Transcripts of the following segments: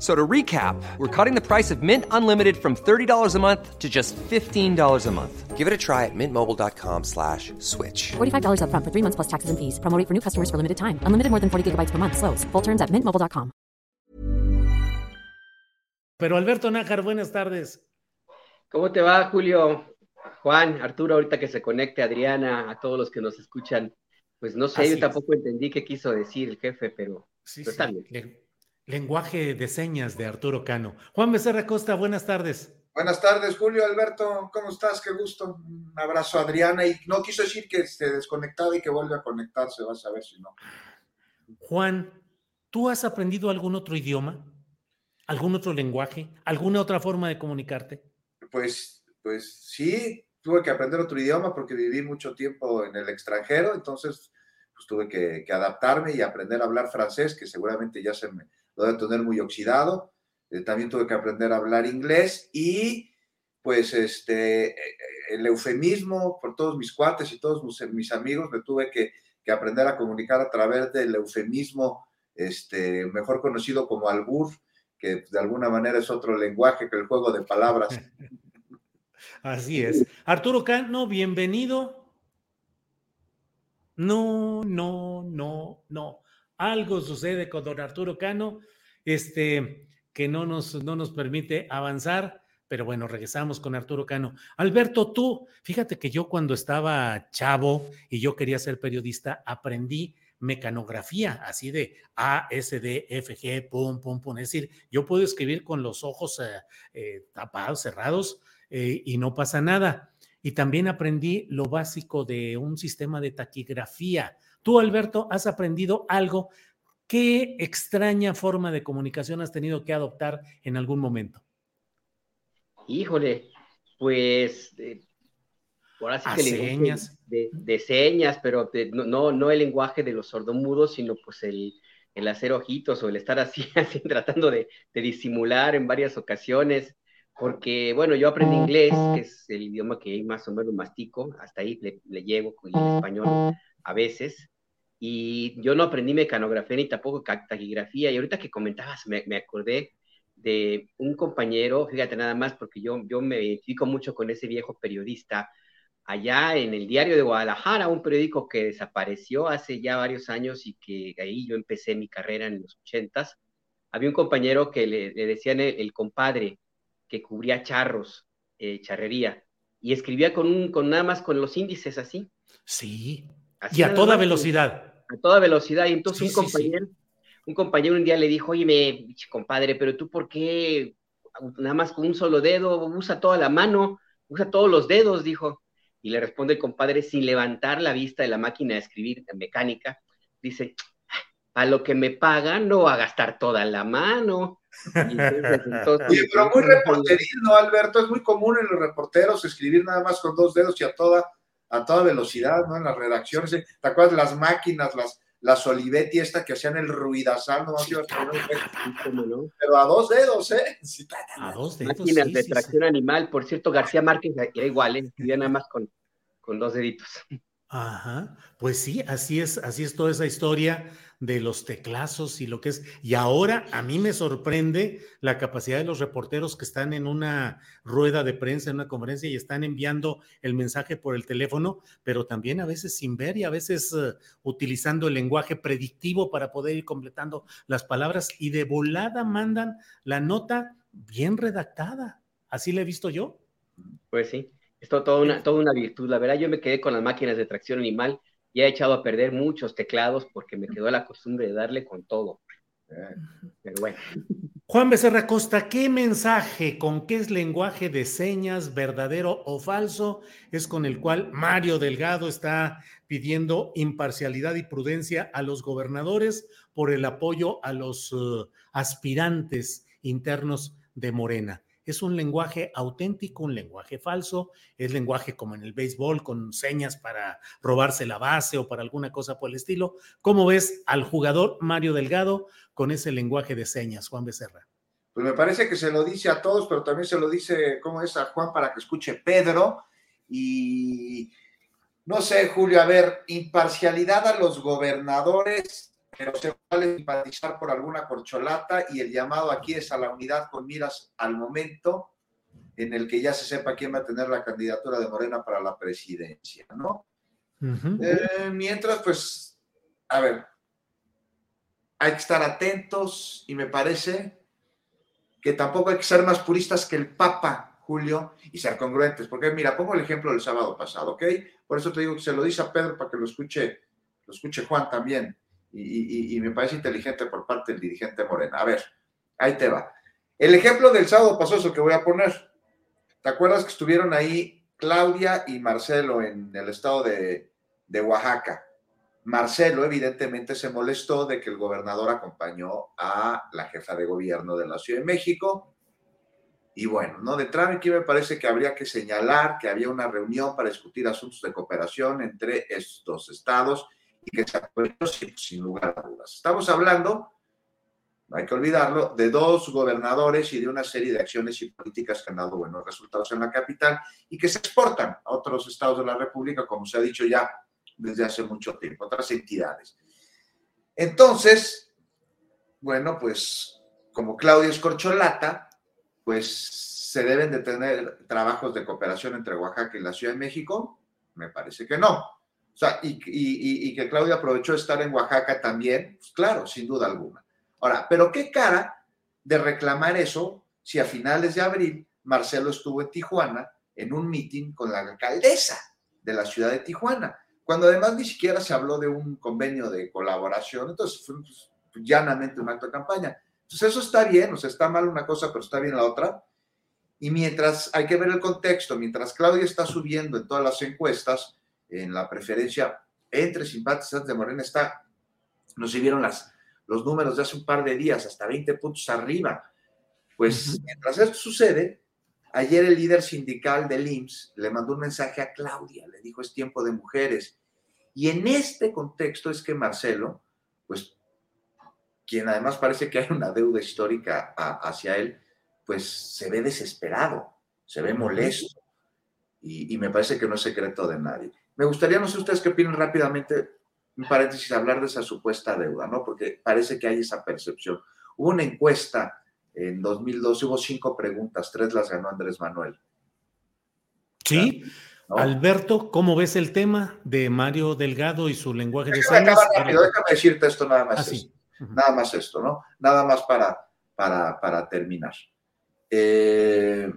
So to recap, we're cutting the price of Mint Unlimited from $30 a month to just $15 a month. Give it a try at mintmobile.com slash switch. $45 upfront for three months plus taxes and fees. Promo rate for new customers for limited time. Unlimited more than 40 gigabytes per month. Slows. Full terms at mintmobile.com. Pero Alberto Nájar, buenas tardes. ¿Cómo te va, Julio? Juan, Arturo, ahorita que se conecte, Adriana, a todos los que nos escuchan. Pues no sé, Así yo es. tampoco entendí qué quiso decir el jefe, pero, Sí, pero sí. está bien. Le- lenguaje de señas de Arturo Cano. Juan Becerra Costa, buenas tardes. Buenas tardes, Julio, Alberto, ¿cómo estás? Qué gusto. Un abrazo a Adriana. Y no quiso decir que se desconectaba y que vuelve a conectarse, vas a ver si no. Juan, ¿tú has aprendido algún otro idioma? ¿Algún otro lenguaje? ¿Alguna otra forma de comunicarte? Pues, pues sí, tuve que aprender otro idioma porque viví mucho tiempo en el extranjero, entonces pues tuve que, que adaptarme y aprender a hablar francés, que seguramente ya se me lo debe tener muy oxidado. Eh, también tuve que aprender a hablar inglés y pues este, eh, el eufemismo por todos mis cuates y todos mis amigos, me tuve que, que aprender a comunicar a través del eufemismo, este, mejor conocido como albur, que de alguna manera es otro lenguaje que el juego de palabras. Así es. Arturo Cano, bienvenido. No, no, no, no. Algo sucede con don Arturo Cano, este, que no nos, no nos permite avanzar, pero bueno, regresamos con Arturo Cano. Alberto, tú, fíjate que yo cuando estaba chavo y yo quería ser periodista, aprendí mecanografía, así de A, S, D, F, G, pum, pum, pum. Es decir, yo puedo escribir con los ojos eh, eh, tapados, cerrados, eh, y no pasa nada. Y también aprendí lo básico de un sistema de taquigrafía. Tú, Alberto, has aprendido algo. ¿Qué extraña forma de comunicación has tenido que adoptar en algún momento? Híjole, pues eh, ahora sí que señas. De, de señas, pero de- no, no, el lenguaje de los sordomudos, sino pues el, el hacer ojitos o el estar así, así tratando de, de disimular en varias ocasiones, porque bueno, yo aprendí inglés, que es el idioma que más o menos mastico, hasta ahí le, le llego, y el español a veces, y yo no aprendí mecanografía ni tampoco taquigrafía, y ahorita que comentabas me, me acordé de un compañero, fíjate nada más, porque yo, yo me identifico mucho con ese viejo periodista, allá en el diario de Guadalajara, un periódico que desapareció hace ya varios años y que ahí yo empecé mi carrera en los ochentas, había un compañero que le, le decían el, el compadre, que cubría charros, eh, charrería, y escribía con, un, con nada más con los índices así. Sí. Así Y a toda velocidad. a toda velocidad. Y entonces Sí, un sí, sí. compañero, un compañero un día le dijo, oye, me, pinche compadre, pero tú por qué nada más con un solo dedo, usa toda la mano, usa todos los dedos, dijo. Y le responde el compadre sin levantar la vista de la máquina de escribir mecánica, dice, a lo que me pagan no va a gastar toda la mano. Y entonces, entonces, Oye, pero muy reporteril, ¿no, Alberto? Es muy común en los reporteros escribir nada más con dos dedos y a toda, a toda velocidad, ¿no? En las redacciones. ¿eh? ¿Te acuerdas de las máquinas, las, las Olivetti esta que hacían el ruidazal, no Sí, pero a dos dedos, ¿eh? Sí, A dos dedos. Máquinas sí, de sí, sí. tracción animal. Por cierto, García Márquez era igual, ¿eh? escribía nada más con, con dos deditos. Ajá, pues sí, así es, así es toda esa historia de los teclazos y lo que es. Y ahora a mí me sorprende la capacidad de los reporteros que están en una rueda de prensa, en una conferencia y están enviando el mensaje por el teléfono, pero también a veces sin ver y a veces eh, utilizando el lenguaje predictivo para poder ir completando las palabras y de volada mandan la nota bien redactada. Así le he visto yo. Pues sí, es toda una, toda una virtud. La verdad, yo me quedé con las máquinas de tracción animal y he echado a perder muchos teclados porque me quedó la costumbre de darle con todo. Pero bueno. Juan Becerra Costa, ¿qué mensaje, con qué es lenguaje de señas, verdadero o falso, es con el cual Mario Delgado está pidiendo imparcialidad y prudencia a los gobernadores por el apoyo a los uh, aspirantes internos de Morena? Es un lenguaje auténtico, un lenguaje falso, es lenguaje como en el béisbol con señas para robarse la base o para alguna cosa por el estilo. ¿Cómo ves al jugador Mario Delgado con ese lenguaje de señas, Juan Becerra? Pues me parece que se lo dice a todos, pero también se lo dice, ¿cómo es a Juan para que escuche Pedro? Y no sé, Julio, a ver, imparcialidad a los gobernadores pero se vale simpatizar por alguna corcholata y el llamado aquí es a la unidad con miras al momento en el que ya se sepa quién va a tener la candidatura de Morena para la presidencia, ¿no? Eh, mientras, pues, a ver, hay que estar atentos y me parece que tampoco hay que ser más puristas que el Papa, Julio, y ser congruentes, porque mira, pongo el ejemplo del sábado pasado, ¿ok? Por eso te digo que se lo dice a Pedro para que lo escuche, lo escuche Juan también y, me parece inteligente por parte del dirigente Morena. A ver, ahí te va. El ejemplo del sábado pasoso que voy a poner. ¿Te acuerdas que estuvieron ahí Claudia y Marcelo en el estado de, de Oaxaca? Marcelo evidentemente se molestó de que el gobernador acompañó a la jefa de gobierno de la Ciudad de México. Y bueno, ¿no? De aquí me parece que habría que señalar que había una reunión para discutir asuntos de cooperación entre estos estados y que se apoyó sin, lugar a dudas. Estamos hablando, no hay que olvidarlo, de dos gobernadores y de una serie de acciones y políticas que han dado buenos resultados en la capital y que se exportan a otros estados de la República, como se ha dicho ya desde hace mucho tiempo, otras entidades. Entonces, bueno, pues como Claudia es corcholata, pues se deben de tener trabajos de cooperación entre Oaxaca y la Ciudad de México. Me parece que no y, que Claudia aprovechó estar en Oaxaca también, pues claro, sin duda alguna. Ahora, pero qué cara de reclamar eso si a finales de abril Marcelo estuvo en Tijuana en un mitin con la alcaldesa de la ciudad de Tijuana, cuando además ni siquiera se habló de un convenio de colaboración, entonces fue pues, llanamente un acto de campaña. Entonces eso está bien, o sea, está mal una cosa, pero está bien la otra. Y mientras hay que ver el contexto, mientras Claudia está subiendo en todas las encuestas, en la preferencia entre simpatizantes de Morena está, nos vieron las, los números de hace un par de días, hasta 20 puntos arriba. Pues mientras esto sucede, ayer el líder sindical del IMSS le mandó un mensaje a Claudia, le dijo es tiempo de mujeres. Y en este contexto es que Marcelo, pues quien además parece que hay una deuda histórica hacia él, pues se ve desesperado, se ve molesto. Y, y, me parece que no es secreto de nadie. Me gustaría, no sé ustedes qué opinan rápidamente, un paréntesis, hablar de esa supuesta deuda, ¿no? Porque parece que hay esa percepción. Hubo una encuesta en 2012, hubo cinco preguntas, tres las ganó Andrés Manuel. Sí. Alberto, ¿cómo ves el tema de Mario Delgado y su lenguaje de señas? Rápido, déjame decirte esto nada más. Ah, nada más esto, ¿no? Nada más para, para, para terminar. Eh,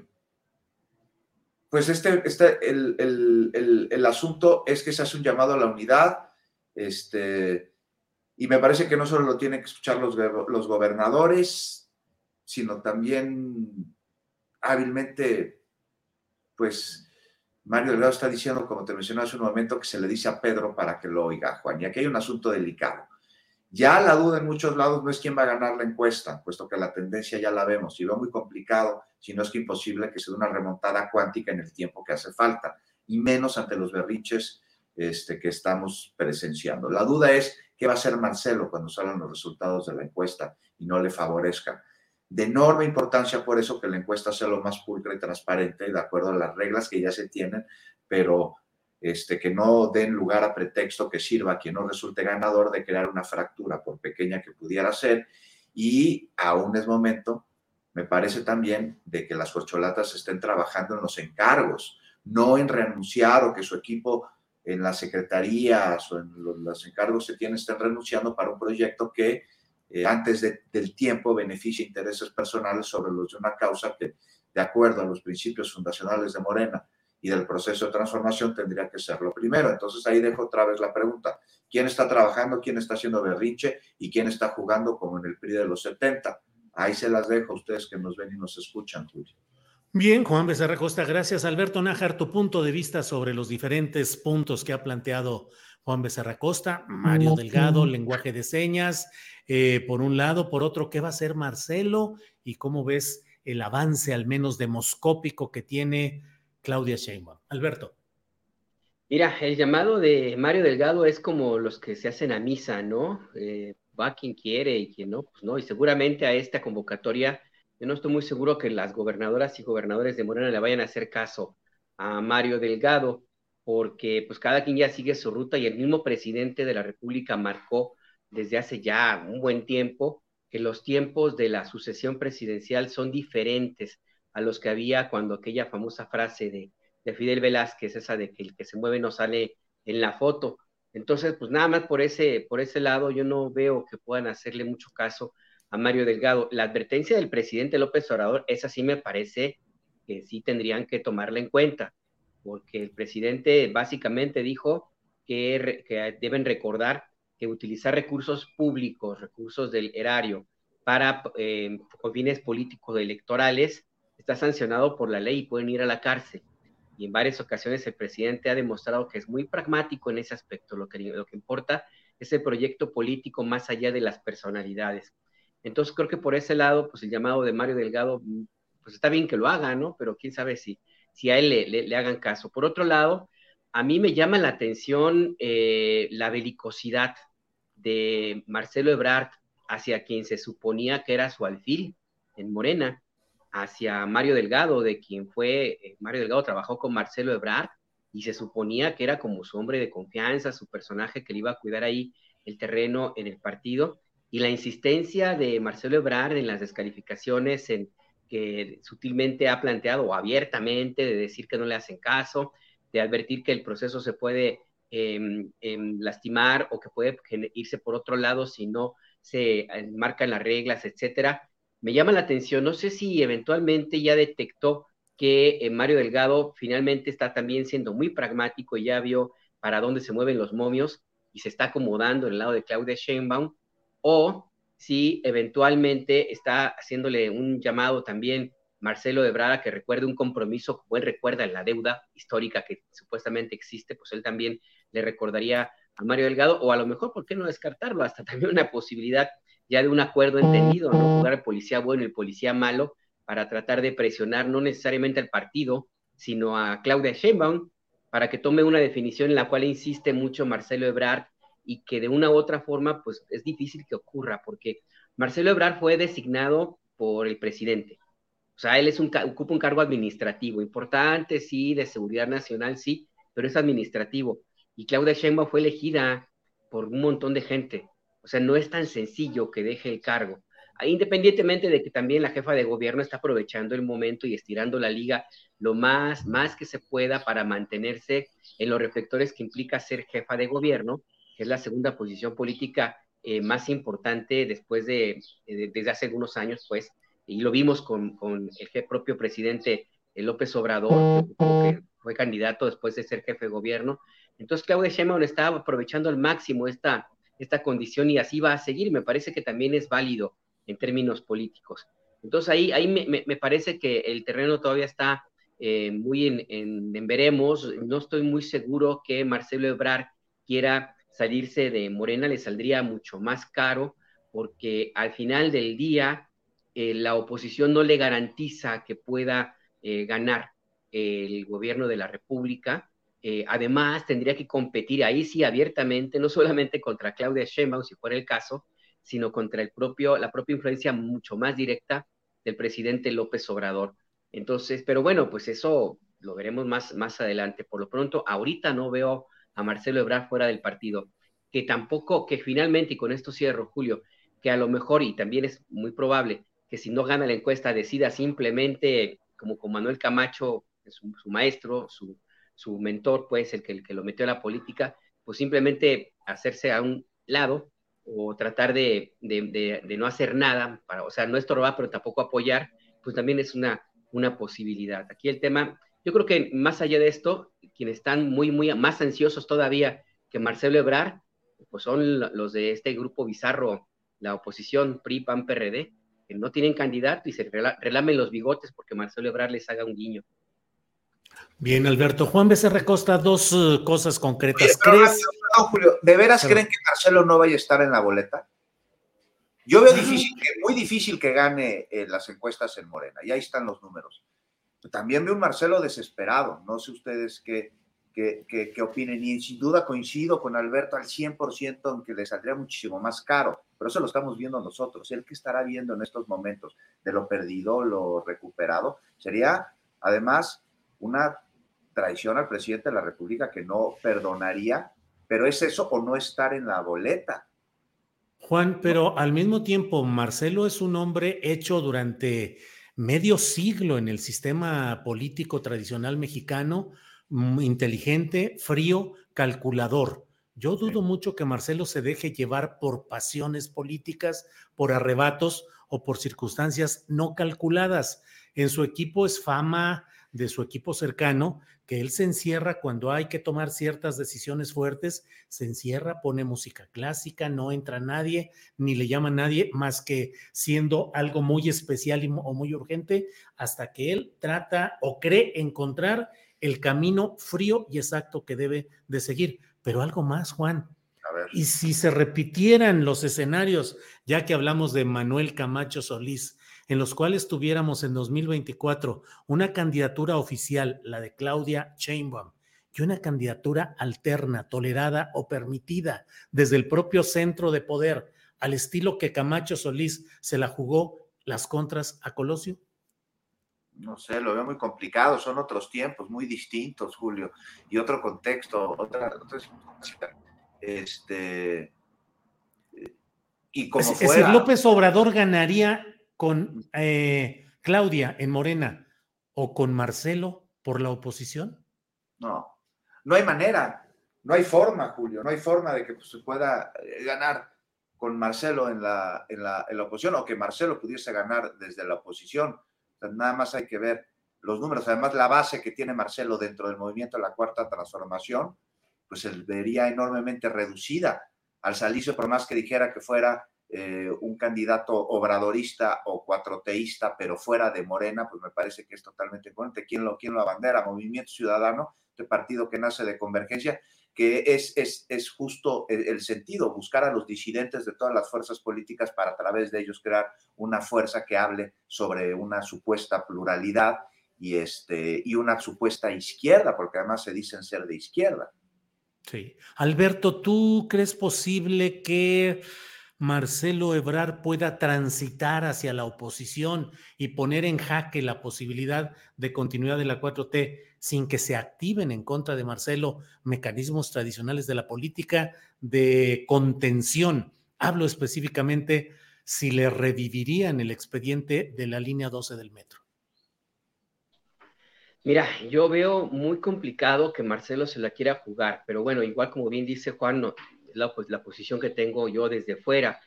pues este, este el, asunto es que se hace un llamado a la unidad, este, y me parece que no solo lo tienen que escuchar los, los gobernadores, sino también hábilmente, pues Mario Delgado está diciendo, como te mencioné hace un momento, que se le dice a Pedro para que lo oiga, Juan, y aquí hay un asunto delicado. Ya la duda en muchos lados no es quién va a ganar la encuesta, puesto que la tendencia ya la vemos y lo muy complicado, si no es que imposible que se dé una remontada cuántica en el tiempo que hace falta, y menos ante los berriches este, que estamos presenciando. La duda es qué va a hacer Marcelo cuando salgan los resultados de la encuesta y no le favorezca. De enorme importancia por eso que la encuesta sea lo más pulcra y transparente, de acuerdo a las reglas que ya se tienen, pero este, que no den lugar a pretexto que sirva a quien no resulte ganador de crear una fractura, por pequeña que pudiera ser, y aún es momento, me parece también, de que las corcholatas estén trabajando en los encargos, no en renunciar o que su equipo en las secretarías o en los, encargos que tienen estén renunciando para un proyecto que eh, antes del tiempo beneficie intereses personales sobre los de una causa que de acuerdo a los principios fundacionales de Morena y del proceso de transformación, tendría que ser lo primero. Entonces ahí dejo otra vez la pregunta. ¿Quién está trabajando, quién está haciendo berrinche y quién está jugando como en el PRI de los 70? Ahí se las dejo a ustedes que nos ven y nos escuchan, Julio. Bien, Juan Becerra Costa, gracias. Alberto Nájar, tu punto de vista sobre los diferentes puntos que ha planteado Juan Becerra Costa, Mario Delgado, lenguaje de señas, eh, por un lado, por otro, ¿qué va a hacer Marcelo? ¿Y cómo ves el avance, al menos demoscópico, que tiene Claudia Sheinbaum? Alberto. Mira, el llamado de Mario Delgado es como los que se hacen a misa, ¿no? Eh, va quien quiere y quien no, pues no. Y seguramente a esta convocatoria yo no estoy muy seguro que las gobernadoras y gobernadores de Morena le vayan a hacer caso a Mario Delgado, porque pues cada quien ya sigue su ruta y el mismo presidente de la República marcó desde hace ya un buen tiempo que los tiempos de la sucesión presidencial son diferentes a los que había cuando aquella famosa frase de, de Fidel Velázquez, esa de que el que se mueve no sale en la foto. Entonces, pues nada más por ese, por ese lado, yo no veo que puedan hacerle mucho caso a Mario Delgado. La advertencia del presidente López Obrador, esa sí me parece que sí tendrían que tomarla en cuenta, porque el presidente básicamente dijo que, deben recordar que utilizar recursos públicos, recursos del erario, para eh, fines políticos electorales, está sancionado por la ley y pueden ir a la cárcel. Y en varias ocasiones el presidente ha demostrado que es muy pragmático en ese aspecto. Lo que, lo que importa es el proyecto político más allá de las personalidades. Entonces creo que por ese lado, pues el llamado de Mario Delgado, pues está bien que lo haga, ¿no? Pero quién sabe si, si a él le, hagan caso. Por otro lado, a mí me llama la atención eh, la belicosidad de Marcelo Ebrard hacia quien se suponía que era su alfil en Morena, hacia Mario Delgado, de quien fue, eh, Mario Delgado trabajó con Marcelo Ebrard y se suponía que era como su hombre de confianza, su personaje que le iba a cuidar ahí el terreno en el partido y la insistencia de Marcelo Ebrard en las descalificaciones, en que sutilmente ha planteado o abiertamente de decir que no le hacen caso, de advertir que el proceso se puede em, lastimar o que puede irse por otro lado si no se eh, marcan las reglas, etcétera. Me llama la atención, no sé si eventualmente ya detectó que eh, Mario Delgado finalmente está también siendo muy pragmático y ya vio para dónde se mueven los momios y se está acomodando en el lado de Claudia Sheinbaum o si eventualmente está haciéndole un llamado también Marcelo de Brada que recuerde un compromiso como él recuerda en la deuda histórica que supuestamente existe, pues él también le recordaría a Mario Delgado, o a lo mejor, ¿por qué no descartarlo? Hasta también una posibilidad ya de un acuerdo entendido, no jugar el policía bueno y el policía malo para tratar de presionar no necesariamente al partido, sino a Claudia Sheinbaum para que tome una definición en la cual insiste mucho Marcelo Ebrard y que de una u otra forma, pues es difícil que ocurra, porque Marcelo Ebrard fue designado por el presidente. O sea, él es un, ocupa un cargo administrativo, importante, sí, de seguridad nacional, sí, pero es administrativo. Y Claudia Sheinbaum fue elegida por un montón de gente. O sea, no es tan sencillo que deje el cargo. Independientemente de que también la jefa de gobierno está aprovechando el momento y estirando la liga lo más, más que se pueda para mantenerse en los reflectores que implica ser jefa de gobierno, que es la segunda posición política eh, más importante después de, desde hace algunos años, pues, y lo vimos con, el propio presidente eh, López Obrador, que fue candidato después de ser jefe de gobierno. Entonces, Claudia Sheinbaum está aprovechando al máximo esta, esta condición y así va a seguir. Me parece que también es válido en términos políticos. Entonces, ahí, ahí me, me, parece que el terreno todavía está eh, muy en, veremos. No estoy muy seguro que Marcelo Ebrard quiera salirse de Morena le saldría mucho más caro porque al final del día eh, la oposición no le garantiza que pueda eh, ganar el gobierno de la República. Eh, además, tendría que competir ahí sí abiertamente, no solamente contra Claudia Sheinbaum, si fuera el caso, sino contra el propio, la propia influencia mucho más directa del presidente López Obrador. Entonces, pero bueno, pues eso lo veremos más, más adelante. Por lo pronto, ahorita no veo a Marcelo Ebrard fuera del partido, que tampoco, que finalmente, y con esto cierro, Julio, que a lo mejor, y también es muy probable, que si no gana la encuesta decida simplemente, como con Manuel Camacho, su, su maestro, su, su, mentor, pues, el que, el que lo metió a la política, pues simplemente hacerse a un lado o tratar de, de, no hacer nada, para, o sea, no estorbar, pero tampoco apoyar, pues también es una, una posibilidad. Aquí el tema, yo creo que más allá de esto, quienes están muy, muy más ansiosos todavía que Marcelo Ebrar, pues son los de este grupo bizarro, la oposición PRI, PAN, PRD, que no tienen candidato y se relamen los bigotes porque Marcelo Ebrar les haga un guiño. Bien, Alberto. Juan Becerra Costa, dos eh, cosas concretas. ¿Crees? Julio, ¿de veras creen que Marcelo no vaya a estar en la boleta? Yo veo difícil, muy difícil que gane eh, las encuestas en Morena, y ahí están los números. También veo un Marcelo desesperado, no sé ustedes qué, qué, qué, opinen, y sin duda coincido con Alberto al 100% en que le saldría muchísimo más caro, pero eso lo estamos viendo nosotros. El que estará viendo en estos momentos de lo perdido, lo recuperado, sería además una traición al presidente de la República que no perdonaría, pero es eso o no estar en la boleta. Juan, pero al mismo tiempo, Marcelo es un hombre hecho durante medio siglo en el sistema político tradicional mexicano, mm, inteligente, frío, calculador. Yo dudo mucho que Marcelo se deje llevar por pasiones políticas, por arrebatos o por circunstancias no calculadas. En su equipo es fama, de su equipo cercano, que él se encierra cuando hay que tomar ciertas decisiones fuertes, se encierra, pone música clásica, no entra nadie, ni le llama a nadie, más que siendo algo muy especial o muy urgente, hasta que él trata o cree encontrar el camino frío y exacto que debe de seguir. Pero algo más, Juan. Y si se repitieran los escenarios, ya que hablamos de Manuel Camacho Solís, en los cuales tuviéramos en 2024 una candidatura oficial, la de Claudia Sheinbaum, y una candidatura alterna, tolerada o permitida desde el propio centro de poder, al estilo que Camacho Solís se la jugó las contras a Colosio? No sé, lo veo muy complicado, son otros tiempos muy distintos, Julio, y otro contexto, otra, otra Este, y como es, decir, López Obrador ganaría con eh, Claudia en Morena o con Marcelo por la oposición? No, no hay manera, no hay forma, Julio, no hay forma de que pues, se pueda eh, ganar con Marcelo en la, en, la, oposición o que Marcelo pudiese ganar desde la oposición. nada más hay que ver los números. Además, la base que tiene Marcelo dentro del movimiento de la cuarta transformación, pues se vería enormemente reducida al salirse, por más que dijera que fuera eh, un candidato obradorista o cuatroteísta, pero fuera de Morena, pues me parece que es totalmente coherente. ¿Quién lo, quién lo abandera? Movimiento Ciudadano, este partido que nace de convergencia, que es, es, es justo el, sentido, buscar a los disidentes de todas las fuerzas políticas para a través de ellos crear una fuerza que hable sobre una supuesta pluralidad y, este, y una supuesta izquierda, porque además se dicen ser de izquierda. Sí. Alberto, ¿tú crees posible que Marcelo Ebrar pueda transitar hacia la oposición y poner en jaque la posibilidad de continuidad de la 4T sin que se activen en contra de Marcelo mecanismos tradicionales de la política de contención. Hablo específicamente si le revivirían el expediente de la línea 12 del metro. Mira, yo veo muy complicado que Marcelo se la quiera jugar, pero bueno, igual como bien dice Juan, no, la, pues, la posición que tengo yo desde fuera.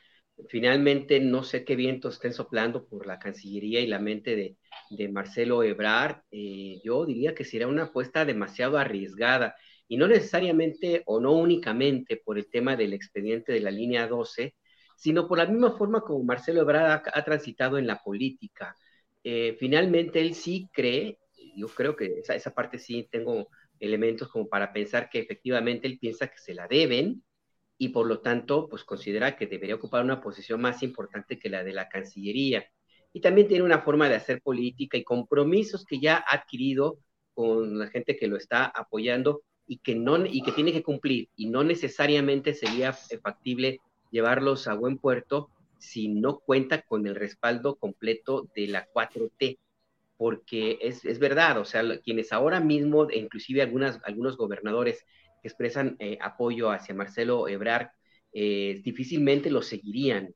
Finalmente, no sé qué vientos estén soplando por la Cancillería y la mente de, de Marcelo Ebrard. Eh, yo diría que sería una apuesta demasiado arriesgada y no necesariamente o no únicamente por el tema del expediente de la línea 12, sino por la misma forma como Marcelo Ebrard ha, transitado en la política. Eh, finalmente, él sí cree, yo creo que esa, esa parte sí tengo elementos como para pensar que efectivamente él piensa que se la deben, y por lo tanto, pues considera que debería ocupar una posición más importante que la de la Cancillería. Y también tiene una forma de hacer política y compromisos que ya ha adquirido con la gente que lo está apoyando y que, no, y que tiene que cumplir. Y no necesariamente sería factible llevarlos a buen puerto si no cuenta con el respaldo completo de la 4T. Porque es, es verdad, o sea, quienes ahora mismo, inclusive algunas, algunos gobernadores, que expresan eh, apoyo hacia Marcelo Ebrard, eh, difícilmente lo seguirían,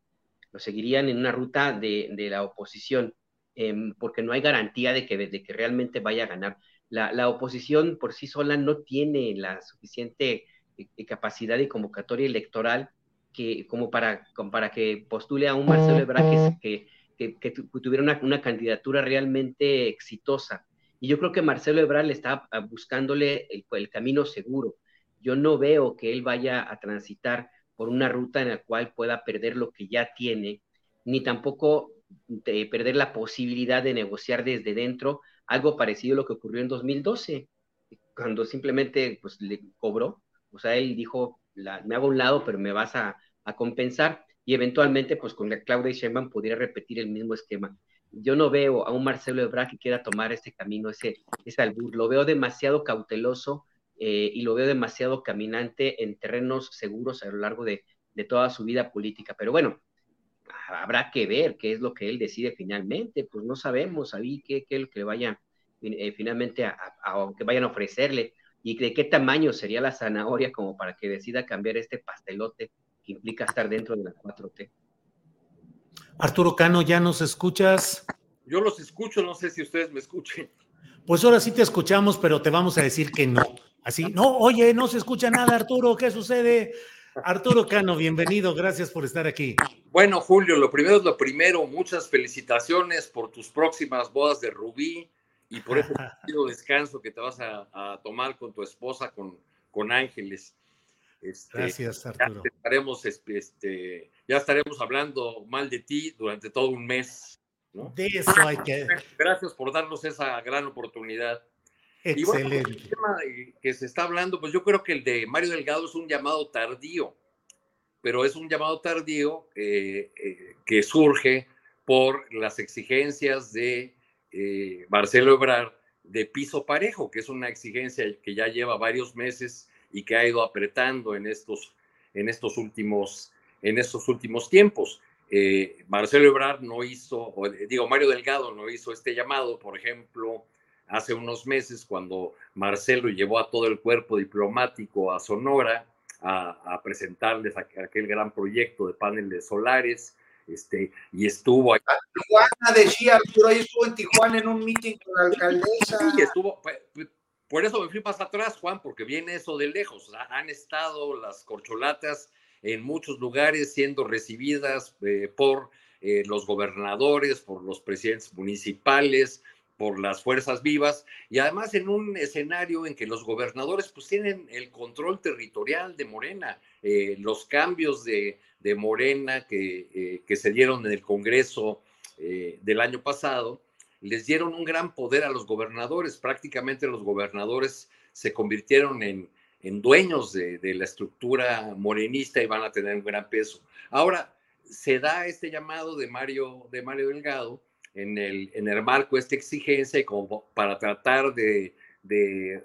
lo seguirían en una ruta de, de la oposición, em, porque no hay garantía de que, de que realmente vaya a ganar. La, la, oposición por sí sola no tiene la suficiente eh, capacidad y convocatoria electoral que, como, para, como para que postule a un Marcelo Ebrard que, que, que, tuviera una, candidatura realmente exitosa. Y yo creo que Marcelo Ebrard le está ah, buscándole el, camino seguro. Yo no veo que él vaya a transitar por una ruta en la cual pueda perder lo que ya tiene, ni tampoco de perder la posibilidad de negociar desde dentro algo parecido a lo que ocurrió en 2012, cuando simplemente pues, le cobró. O sea, él dijo, me hago un lado, pero me vas a, compensar y eventualmente pues con la Claudia Sheinbaum pudiera repetir el mismo esquema. Yo no veo a un Marcelo Ebrard que quiera tomar este camino, ese albur. Lo veo demasiado cauteloso eh, y lo veo demasiado caminante en terrenos seguros a lo largo de, de toda su vida política. Pero bueno, habrá que ver qué es lo que él decide finalmente. Pues no sabemos ahí qué, qué es lo que vaya eh, finalmente a, aunque vayan a ofrecerle y de qué tamaño sería la zanahoria como para que decida cambiar este pastelote que implica estar dentro de la 4T. Arturo Cano, ¿ya nos escuchas? Yo los escucho, no sé si ustedes me escuchen. Pues ahora sí te escuchamos, pero te vamos a decir que no. Así, no, oye, no se escucha nada, Arturo, ¿qué sucede? Arturo Cano, bienvenido, gracias por estar aquí. Bueno, Julio, lo primero es lo primero, muchas felicitaciones por tus próximas bodas de Rubí y por ese descanso que te vas a, tomar con tu esposa, con, con Ángeles. Este, Gracias, Arturo. Ya estaremos, este, ya estaremos hablando mal de ti durante todo un mes. De eso hay que. Gracias por darnos esa gran oportunidad. Excelente. Y el tema que se está hablando, pues yo creo que el de Mario Delgado es un llamado tardío, pero es un llamado tardío eh, eh, que surge por las exigencias de eh, Marcelo Ebrard de piso parejo, que es una exigencia que ya lleva varios meses y que ha ido apretando en estos, en estos, últimos, en estos últimos tiempos. Marcelo Ebrard no hizo, digo, Mario Delgado no hizo este llamado, por ejemplo, hace unos meses cuando Marcelo llevó a todo el cuerpo diplomático a Sonora a, presentarles aquel gran proyecto de paneles solares, este, y estuvo ahí. Tijuana decía, Arturo, ahí estuvo en Tijuana en un meeting con la alcaldesa. Sí, estuvo, por eso me fui más atrás, Juan, porque viene eso de lejos. Han estado las corcholatas en muchos lugares siendo recibidas eh, por eh, los gobernadores, por los presidentes municipales, por las fuerzas vivas y además en un escenario en que los gobernadores pues tienen el control territorial de Morena. Eh, los cambios de, de Morena que, que, se dieron en el Congreso del año pasado les dieron un gran poder a los gobernadores. Prácticamente los gobernadores se convirtieron en, dueños de, la estructura morenista y van a tener un gran peso. Ahora, se da este llamado de Mario, de Mario Delgado en el, en el marco de esta exigencia y como para tratar de,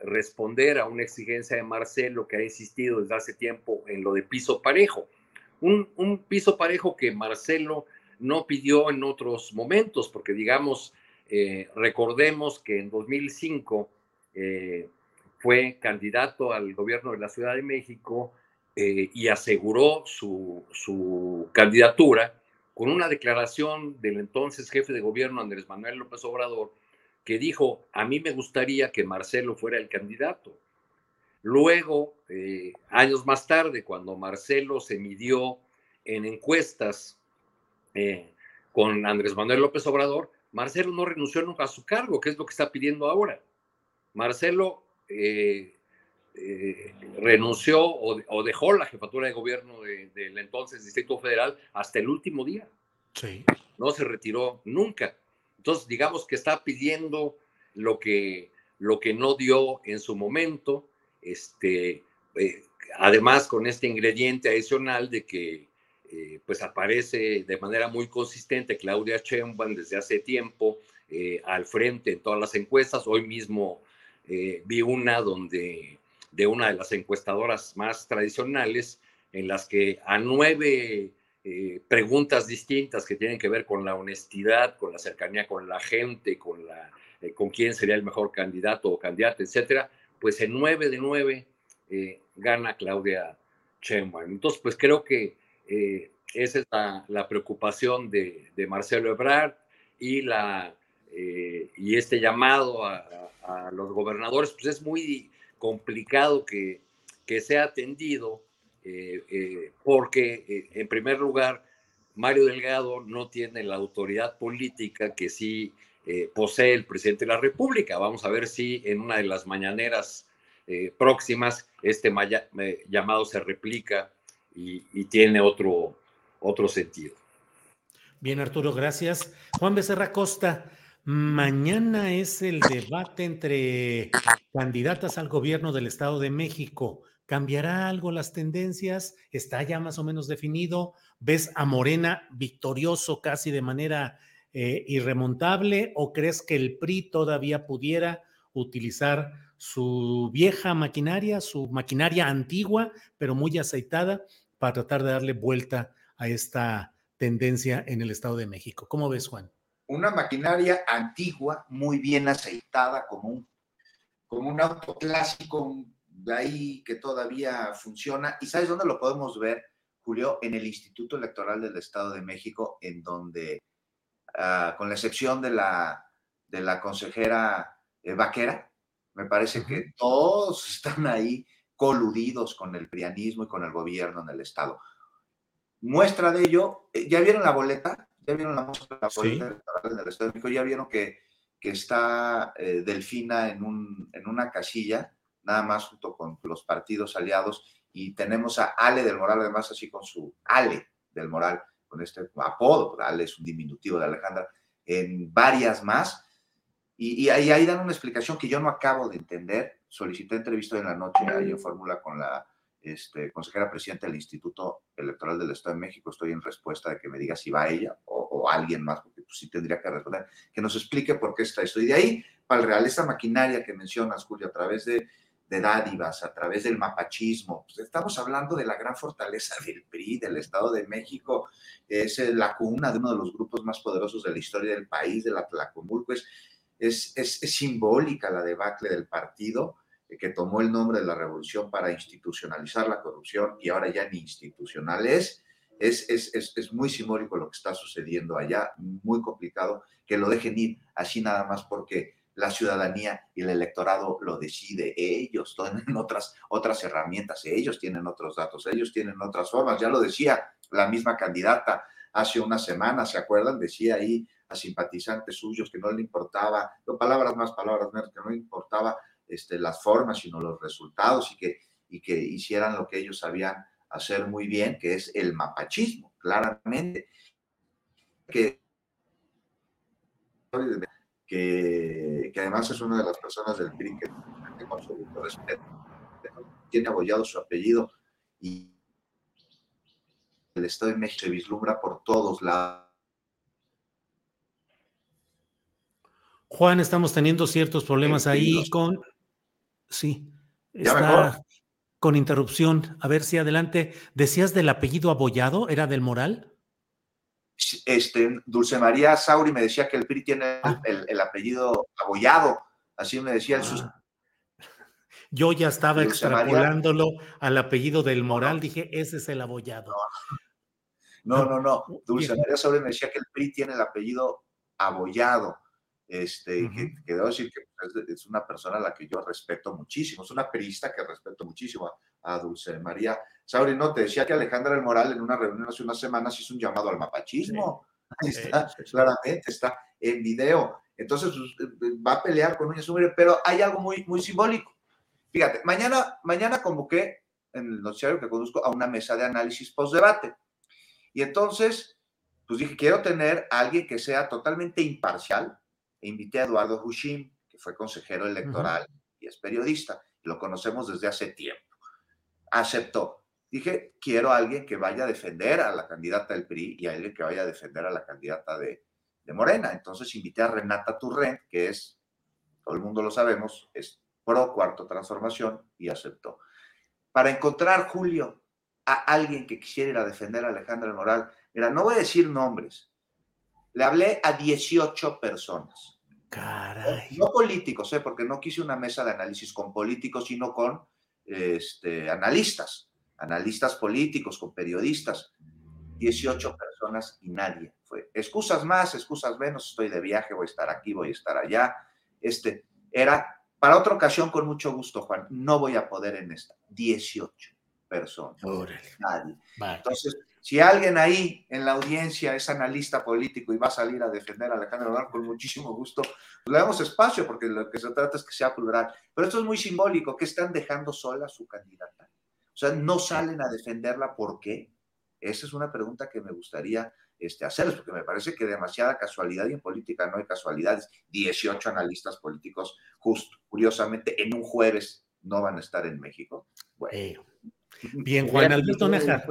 responder a una exigencia de Marcelo que ha insistido desde hace tiempo en lo de piso parejo. Un, un piso parejo que Marcelo no pidió en otros momentos, porque digamos, eh, recordemos que en 2005 eh, fue candidato al gobierno de la Ciudad de México eh, y aseguró su, su, candidatura con una declaración del entonces jefe de gobierno Andrés Manuel López Obrador que dijo, a mí me gustaría que Marcelo fuera el candidato. Luego, años más tarde, cuando Marcelo se midió en encuestas con Andrés Manuel López Obrador, Marcelo no renunció nunca a su cargo, que es lo que está pidiendo ahora. Marcelo eh, eh, renunció o, dejó la jefatura de gobierno del entonces Distrito Federal hasta el último día. Sí. No se retiró nunca. Entonces, digamos que está pidiendo lo que, lo que no dio en su momento, este, eh, además con este ingrediente adicional de que eh, pues aparece de manera muy consistente Claudia Sheinbaum desde hace tiempo eh, al frente en todas las encuestas. Hoy mismo eh, vi una donde de una de las encuestadoras más tradicionales en las que a nueve preguntas distintas que tienen que ver con la honestidad, con la cercanía con la gente, con la con quién sería el mejor candidato o candidata, etcétera, pues en nueve de nueve gana Claudia Sheinbaum. Entonces, pues creo que eh, esa es la, preocupación de, Marcelo Ebrard y, la, eh, y este llamado a, los gobernadores, pues es muy complicado que, que sea atendido eh, porque, en primer lugar, Mario Delgado no tiene la autoridad política que sí eh, posee el presidente de la República. Vamos a ver si en una de las mañaneras eh, próximas este llamado se replica y, tiene otro, otro sentido. Bien, Arturo, gracias. Juan Becerra Costa, mañana es el debate entre candidatas al gobierno del Estado de México. ¿Cambiará algo las tendencias? ¿Está ya más o menos definido? ¿Ves a Morena victorioso casi de manera eh, irremontable o crees que el PRI todavía pudiera utilizar su vieja maquinaria, su maquinaria antigua, pero muy aceitada, para tratar de darle vuelta a esta tendencia en el Estado de México? ¿Cómo ves, Juan? Una maquinaria antigua, muy bien aceitada, como un, como un auto clásico, de ahí que todavía funciona. ¿Y sabes dónde lo podemos ver, Julio? En el Instituto Electoral del Estado de México, en donde, ah, con la excepción de la, de la consejera eh, Vaquera, me parece que todos están ahí coludidos con el prianismo y con el gobierno en el Estado. Muestra de ello, eh, ¿ya vieron la boleta? ¿Ya vieron la muestra de electoral en el Estado de México? ¿Ya vieron que, que está eh, Delfina en, un, en una casilla? nada más junto con los partidos aliados, y tenemos a Ale del Moral, además así con su Ale del Moral, con este apodo, Ale es un diminutivo de Alejandra, en varias más, y, ahí, dan una explicación que yo no acabo de entender. Solicité entrevista en la noche ahí en Fórmula con la este, consejera presidenta del Instituto Electoral del Estado de México. Estoy en respuesta de que me diga si va ella o, alguien más, porque pues, sí tendría que responder, que nos explique por qué está esto. Y de ahí, para el real, esta maquinaria que mencionas, Julio, a través de de dádivas, a través del mapachismo. Pues, estamos hablando de la gran fortaleza del PRI, del Estado de México, es eh, la cuna de uno de los grupos más poderosos de la historia del país, de la Tlacomulco. Es, es, es, simbólica la debacle del partido que tomó el nombre de la revolución para institucionalizar la corrupción y ahora ya ni institucional es. Es, es, es, muy simbólico lo que está sucediendo allá, muy complicado que lo dejen ir así nada más porque la ciudadanía y el electorado lo decide. Ellos tienen otras, otras herramientas, ellos tienen otros datos, ellos tienen otras formas. Ya lo decía la misma candidata hace una semana, ¿se acuerdan? Decía ahí a simpatizantes suyos que no le importaba, no, palabras más, palabras menos, que no le importaba este, las formas, sino los resultados y que, y que hicieran lo que ellos sabían hacer muy bien, que es el mapachismo, claramente. Que que, además es una de las personas del PRI que tengo absoluto respeto. Tiene abollado su apellido y el Estado de México se vislumbra por todos lados. Juan, estamos teniendo ciertos problemas ahí con... Sí, está con interrupción. A ver si adelante. ¿Decías del apellido abollado? ¿Era del Moral? este, Dulce María Sauri me decía que el PRI tiene ah. el, apellido abollado, así me decía el ah. Yo ya estaba extrapolándolo al apellido del Moral, dije, ese es el abollado. No, no, no. Dulce María Sauri me decía que el PRI tiene el apellido abollado. Este, que, debo decir que pues, es, una persona a la que yo respeto muchísimo, es una perista que respeto muchísimo a, Dulce María Sauri. No, te decía que Alejandra del Moral en una reunión hace unas semanas hizo un llamado al mapachismo. Ahí está, claramente, está en video. Entonces pues, eh, va a pelear con uñas pero hay algo muy, muy simbólico. Fíjate, mañana, mañana convoqué en el noticiario que conduzco a una mesa de análisis post-debate. Y entonces, pues dije, quiero tener a alguien que sea totalmente imparcial, invité a Eduardo Hushim, que fue consejero electoral y es periodista, lo conocemos desde hace tiempo. Aceptó. Dije, quiero a alguien que vaya a defender a la candidata del PRI y a alguien que vaya a defender a la candidata de, de Morena. Entonces invité a Renata Turrent, que es, todo el mundo lo sabemos, es pro cuarto transformación y aceptó. Para encontrar, Julio, a alguien que quisiera ir a defender a Alejandra Moral, mira, no voy a decir nombres, le hablé a 18 personas. Caray. No políticos, ¿eh? porque no quise una mesa de análisis con políticos, sino con este, analistas, analistas políticos, con periodistas. 18 personas y nadie fue. Excusas más, excusas menos, estoy de viaje, voy a estar aquí, voy a estar allá. Este, era para otra ocasión con mucho gusto, Juan. No voy a poder en esta. 18 personas. Nadie. Entonces, Si alguien ahí en la audiencia es analista político y va a salir a defender a Alejandro Morán, con muchísimo gusto, pues le damos espacio porque lo que se trata es que sea plural. Pero esto es muy simbólico, que están dejando sola a su candidata. O sea, no salen a defenderla, ¿por qué? Esa es una pregunta que me gustaría este, hacerles, porque me parece que demasiada casualidad y en política no hay casualidades. 18 analistas políticos, justo, curiosamente, en un jueves no van a estar en México. Bueno. Bien, Juan Alberto Najar.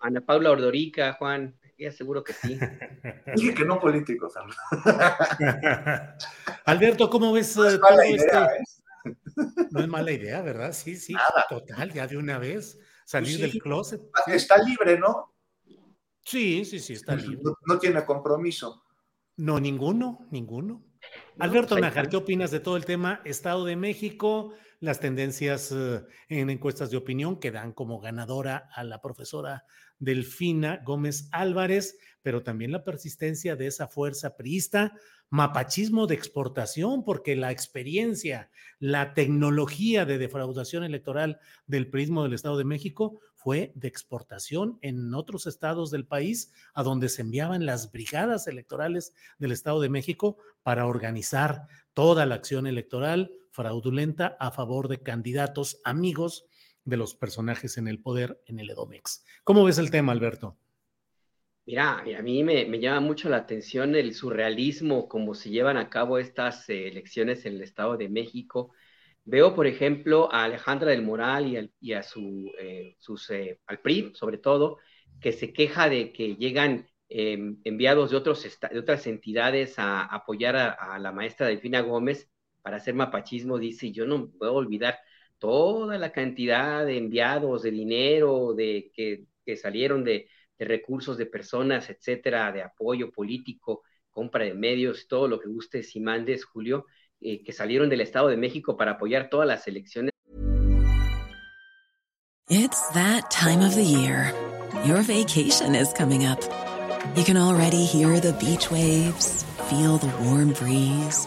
Ana Paula Ordorica, Juan, ya seguro que sí. Dije que no políticos. Alberto, ¿cómo ves no es eh, mala idea, ¿eh? No es mala idea, ¿verdad? Sí, sí, total, ya de una vez salir pues del closet. Está libre, ¿no? Sí, sí, sí, está libre. No, tiene compromiso. No, ninguno, ninguno. Alberto Najar, ¿qué opinas de todo el tema Estado de México? Las tendencias eh, en encuestas de opinión que dan como ganadora a la profesora Delfina Gómez Álvarez, pero también la persistencia de esa fuerza priista, mapachismo de exportación, porque la experiencia, la tecnología de defraudación electoral del prismo del Estado de México fue de exportación en otros estados del país, a donde se enviaban las brigadas electorales del Estado de México para organizar toda la acción electoral fraudulenta a favor de candidatos amigos de los personajes en el poder en el Edomex. ¿Cómo ves el tema, Alberto? Mira, a mí me, llama mucho la atención el surrealismo, cómo se llevan a cabo estas eh, elecciones en el Estado de México. Veo, por ejemplo, a Alejandra del Moral y, a su, eh, eh, al PRI, sobre todo, que se queja de que llegan em, enviados de, otros de otras entidades a apoyar a, a la maestra Delfina Gómez para hacer mapachismo, dice, yo no puedo olvidar toda la cantidad de enviados, de dinero, de que, salieron de, recursos de personas, etcétera, de apoyo político, compra de medios, todo lo que gustes y mandes, Julio, eh, que salieron del Estado de México para apoyar todas las elecciones. It's that time of the year. Your vacation is coming up. You can already hear the beach waves, feel the warm breeze.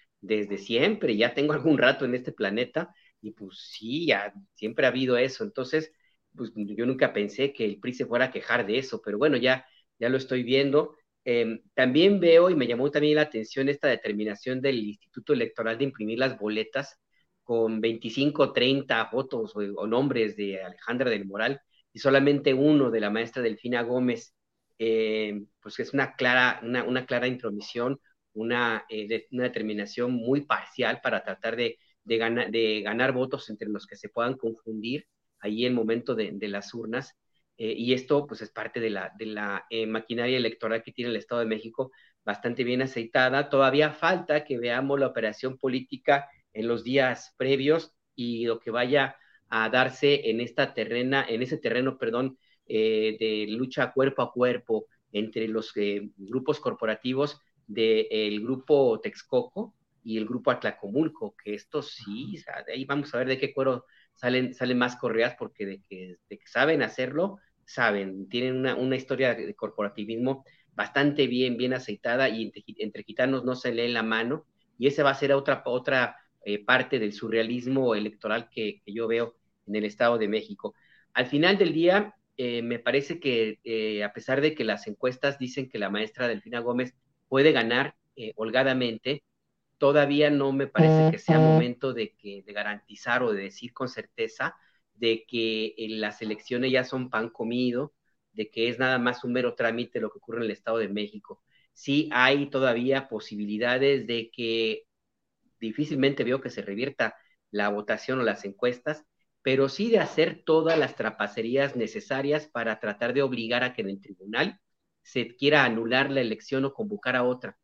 desde siempre, ya tengo algún rato en este planeta y pues sí, ya siempre ha habido eso. Entonces, pues yo nunca pensé que el PRI se fuera a quejar de eso, pero bueno, ya, ya lo estoy viendo. Em, también veo y me llamó también la atención esta determinación del Instituto Electoral de imprimir las boletas con 25, 30 fotos o, nombres de Alejandra del Moral y solamente uno de la maestra Delfina Gómez, eh, pues es una clara, una, una clara intromisión una, eh, una determinación muy parcial para tratar de, de, de, ganar votos entre los que se puedan confundir ahí en el momento de, las urnas. Eh, y esto pues es parte de la, de la eh, maquinaria electoral que tiene el Estado de México bastante bien aceitada. Todavía falta que veamos la operación política en los días previos y lo que vaya a darse en esta terrena, en ese terreno, perdón, de lucha cuerpo a cuerpo entre los grupos corporativos del grupo Texcoco y el grupo Atlacomulco, que estos sí, de ahí vamos a ver de qué cuero salen, salen más correas, porque de que, de que saben hacerlo, saben, tienen una, una, historia de corporativismo bastante bien, bien aceitada y entre, gitanos no se lee la mano, y esa va a ser otra, otra eh, parte del surrealismo electoral que, que, yo veo en el Estado de México. Al final del día, eh, me parece que eh, a pesar de que las encuestas dicen que la maestra Delfina Gómez puede ganar eh, holgadamente, todavía no me parece que sea momento de, que, de garantizar o de decir con certeza de que eh, las elecciones ya son pan comido, de que es nada más un mero trámite lo que ocurre en el Estado de México. sí hay todavía posibilidades de que difícilmente veo que se revierta la votación o las encuestas, pero sí de hacer todas las trapacerías necesarias para tratar de obligar a que en el tribunal se quiera anular la elección o convocar a otra,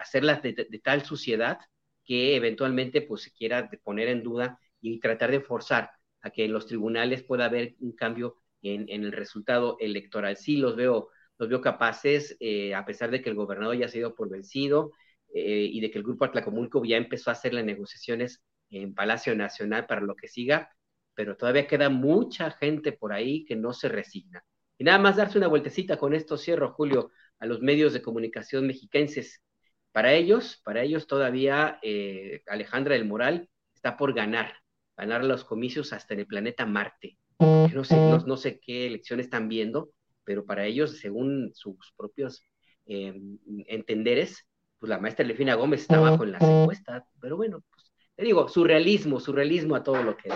hacerla de, tal suciedad que eventualmente pues se quiera poner en duda y tratar de forzar a que en los tribunales pueda haber un cambio en, el resultado electoral. Sí los veo, los veo capaces, eh, a pesar de que el gobernador ya ha sido por vencido eh, y de que el grupo Atlacomulco ya empezó a hacer las negociaciones en Palacio Nacional para lo que siga, pero todavía queda mucha gente por ahí que no se resigna. Y nada más darse una vueltecita con esto, cierro, Julio, a los medios de comunicación mexiquenses. Para ellos, para ellos todavía eh, Alejandra del Moral está por ganar, ganar los comicios hasta en el planeta Marte. no sé, no, sé qué elecciones están viendo, pero para ellos, según sus propios em, entenderes, pues la maestra Lefina Gómez está bajo en las encuestas. Pero bueno, pues, te digo, surrealismo, surrealismo a todo lo que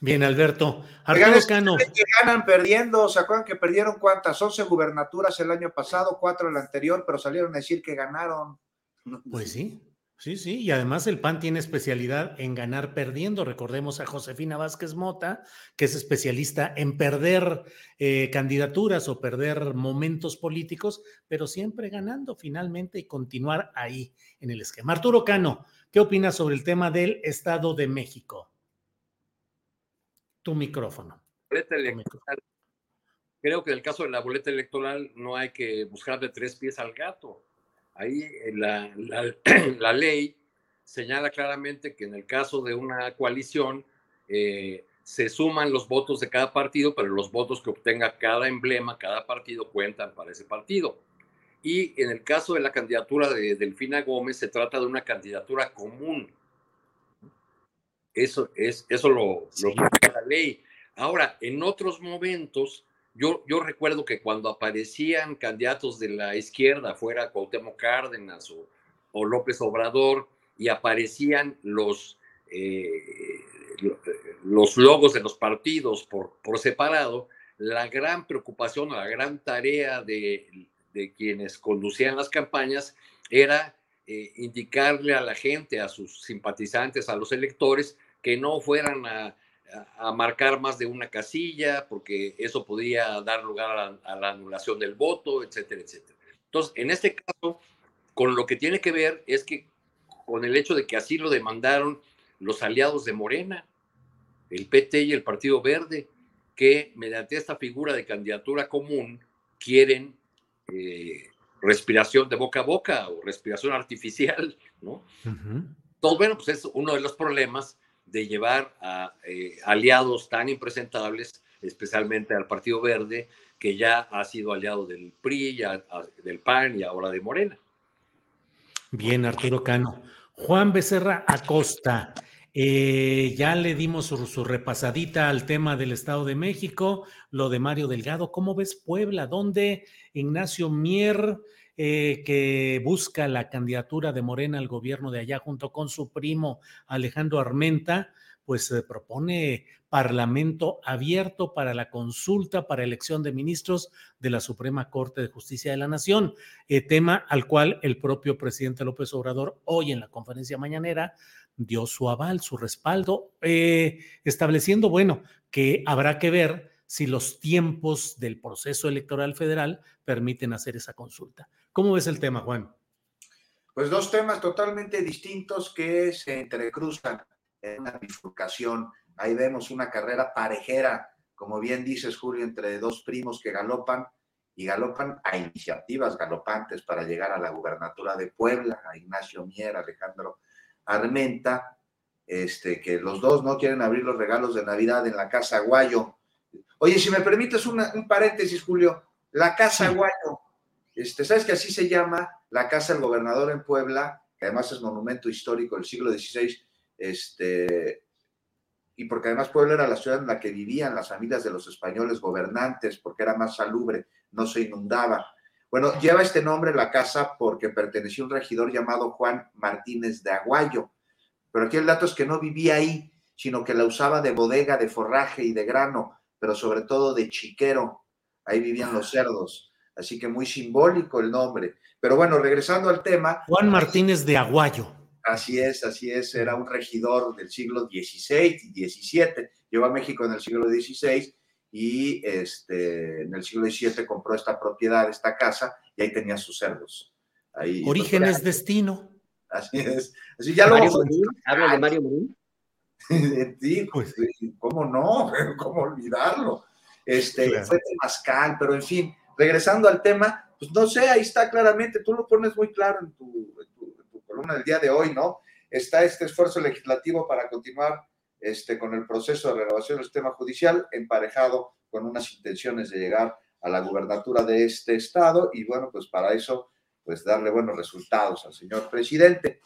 Bien, Alberto. Arturo Cano. Que ganan perdiendo, ¿se acuerdan que perdieron cuántas? 11 gubernaturas el año pasado, cuatro el anterior, pero salieron a decir que ganaron. Pues sí, sí, sí. Y además el PAN tiene especialidad en ganar perdiendo. Recordemos a Josefina Vázquez Mota, que es especialista en perder eh, candidaturas o perder momentos políticos, pero siempre ganando finalmente y continuar ahí en el esquema. Arturo Cano, ¿qué opinas sobre el tema del Estado de México? Tu micrófono. Creo que en el caso de la boleta electoral no hay que buscar de tres pies al gato. Ahí eh, la, la, ley señala claramente que en el caso de una coalición eh, se suman los votos de cada partido, pero los votos que obtenga cada emblema, cada partido cuentan para ese partido. Y en el caso de la candidatura de Delfina Gómez, se trata de una candidatura común eso, es, eso lo, la ley. Ahora, en otros momentos, yo, yo recuerdo que cuando aparecían candidatos de la izquierda, fuera Cuauhtémoc Cárdenas o, o López Obrador, y aparecían los, eh, los logos de los partidos por, por separado, la gran preocupación, la gran tarea de, de quienes conducían las campañas era eh, indicarle a la gente, a sus simpatizantes, a los electores, que no fueran a, marcar más de una casilla, porque eso podía dar lugar a la, anulación del voto, etcétera, etcétera. Entonces, en este caso, con lo que tiene que ver es que con el hecho de que así lo demandaron los aliados de Morena, el PT y el Partido Verde, que mediante esta figura de candidatura común quieren eh, respiración de boca a boca o respiración artificial, ¿no? Entonces, bueno, pues es uno de los problemas de llevar a eh, aliados tan impresentables, especialmente al Partido Verde, que ya ha sido aliado del PRI, ya, del PAN y ahora de Morena. Bien, Arturo Cano. Juan Becerra Acosta, eh, ya le dimos su, repasadita al tema del Estado de México, lo de Mario Delgado. ¿Cómo ves Puebla? ¿Dónde Ignacio Mier eh, que busca la candidatura de Morena al gobierno de allá junto con su primo Alejandro Armenta, pues propone parlamento abierto para la consulta para elección de ministros de la Suprema Corte de Justicia de la Nación, eh, tema al cual el propio presidente López Obrador hoy en la conferencia mañanera dio su aval, su respaldo, eh, estableciendo, bueno, que habrá que ver si los tiempos del proceso electoral federal permiten hacer esa consulta. ¿Cómo ves el tema, Juan? Pues dos temas totalmente distintos que se entrecruzan en una bifurcación. Ahí vemos una carrera parejera, como bien dices, Julio, entre dos primos que galopan y galopan a iniciativas galopantes para llegar a la gubernatura de Puebla, a Ignacio Mier, Alejandro Armenta, este, que los dos no quieren abrir los regalos de Navidad en la Casa Guayo. Oye, si me permites un paréntesis, Julio, la Casa Guayo este, ¿Sabes que así se llama la Casa del Gobernador en Puebla, que además es monumento histórico del siglo XVI, este, y porque además Puebla era la ciudad en la que vivían las familias de los españoles gobernantes, porque era más salubre, no se inundaba. Bueno, lleva este nombre la casa porque perteneció a un regidor llamado Juan Martínez de Aguayo, pero aquí el dato es que no vivía ahí, sino que la usaba de bodega, de forraje y de grano, pero sobre todo de chiquero. Ahí vivían los cerdos. así que muy simbólico el nombre. Pero bueno, regresando al tema. Juan Martínez de Aguayo. Así es, así es, era un regidor del siglo XVI y XVII, llegó a México en el siglo XVI y este, en el siglo XVII compró esta propiedad, esta casa, y ahí tenía sus cerdos. Ahí, Orígenes destino. Así es. Así ya lo ¿Habla de Mario Morín? sí, pues, ¿cómo no? ¿Cómo olvidarlo? Este, Fue Temascal, pero en fin, regresando al tema, pues no sé, ahí está claramente, tú lo pones muy claro en tu, columna del día de hoy, ¿no? Está este esfuerzo legislativo para continuar este, con el proceso de renovación del sistema judicial, emparejado con unas intenciones de llegar a la gubernatura de este estado y bueno, pues para eso, pues darle buenos resultados al señor presidente.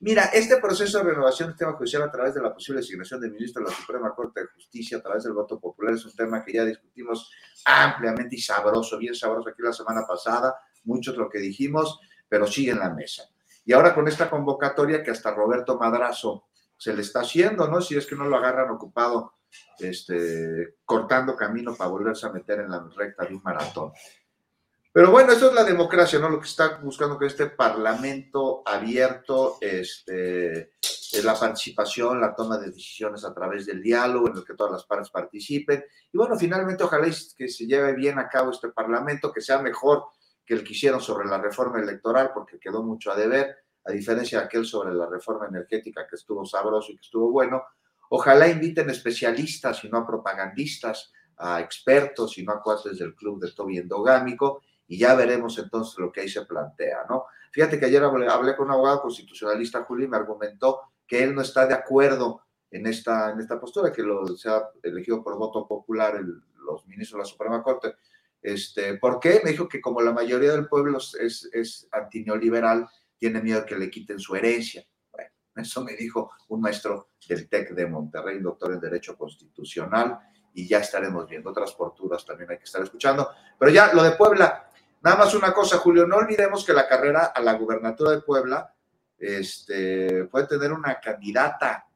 Mira, este proceso de renovación del sistema judicial a través de la posible designación del ministro de la Suprema Corte de Justicia a través del voto popular es un tema que ya discutimos ampliamente y sabroso, bien sabroso aquí la semana pasada, muchos lo que dijimos, pero sigue en la mesa. Y ahora con esta convocatoria que hasta Roberto Madrazo se le está haciendo, ¿no? Si es que no lo agarran ocupado, este, cortando camino para volverse a meter en la recta de un maratón. Pero bueno, eso es la democracia, ¿no? Lo que está buscando que este parlamento abierto, este, la participación, la toma de decisiones a través del diálogo en el que todas las partes participen. Y bueno, finalmente ojalá que se lleve bien a cabo este parlamento, que sea mejor que el que hicieron sobre la reforma electoral, porque quedó mucho a deber, a diferencia de aquel sobre la reforma energética que estuvo sabroso y que estuvo bueno. Ojalá inviten especialistas y no a propagandistas, a expertos y no a cuates del club de Toby endogámico y ya veremos entonces lo que ahí se plantea, ¿no? Fíjate que ayer hablé, con un abogado constitucionalista, Julio, y me argumentó que él no está de acuerdo en esta, en esta postura, que lo, se ha elegido por voto popular los ministros de la Suprema Corte. Este, ¿Por qué? Me dijo que como la mayoría del pueblo es, es antineoliberal, tiene miedo que le quiten su herencia. Bueno, eso me dijo un maestro del TEC de Monterrey, doctor en Derecho Constitucional, y ya estaremos viendo otras posturas también hay que estar escuchando. Pero ya lo de Puebla, Nada más una cosa, Julio, no olvidemos que la carrera a la gubernatura de Puebla este, puede tener una candidata.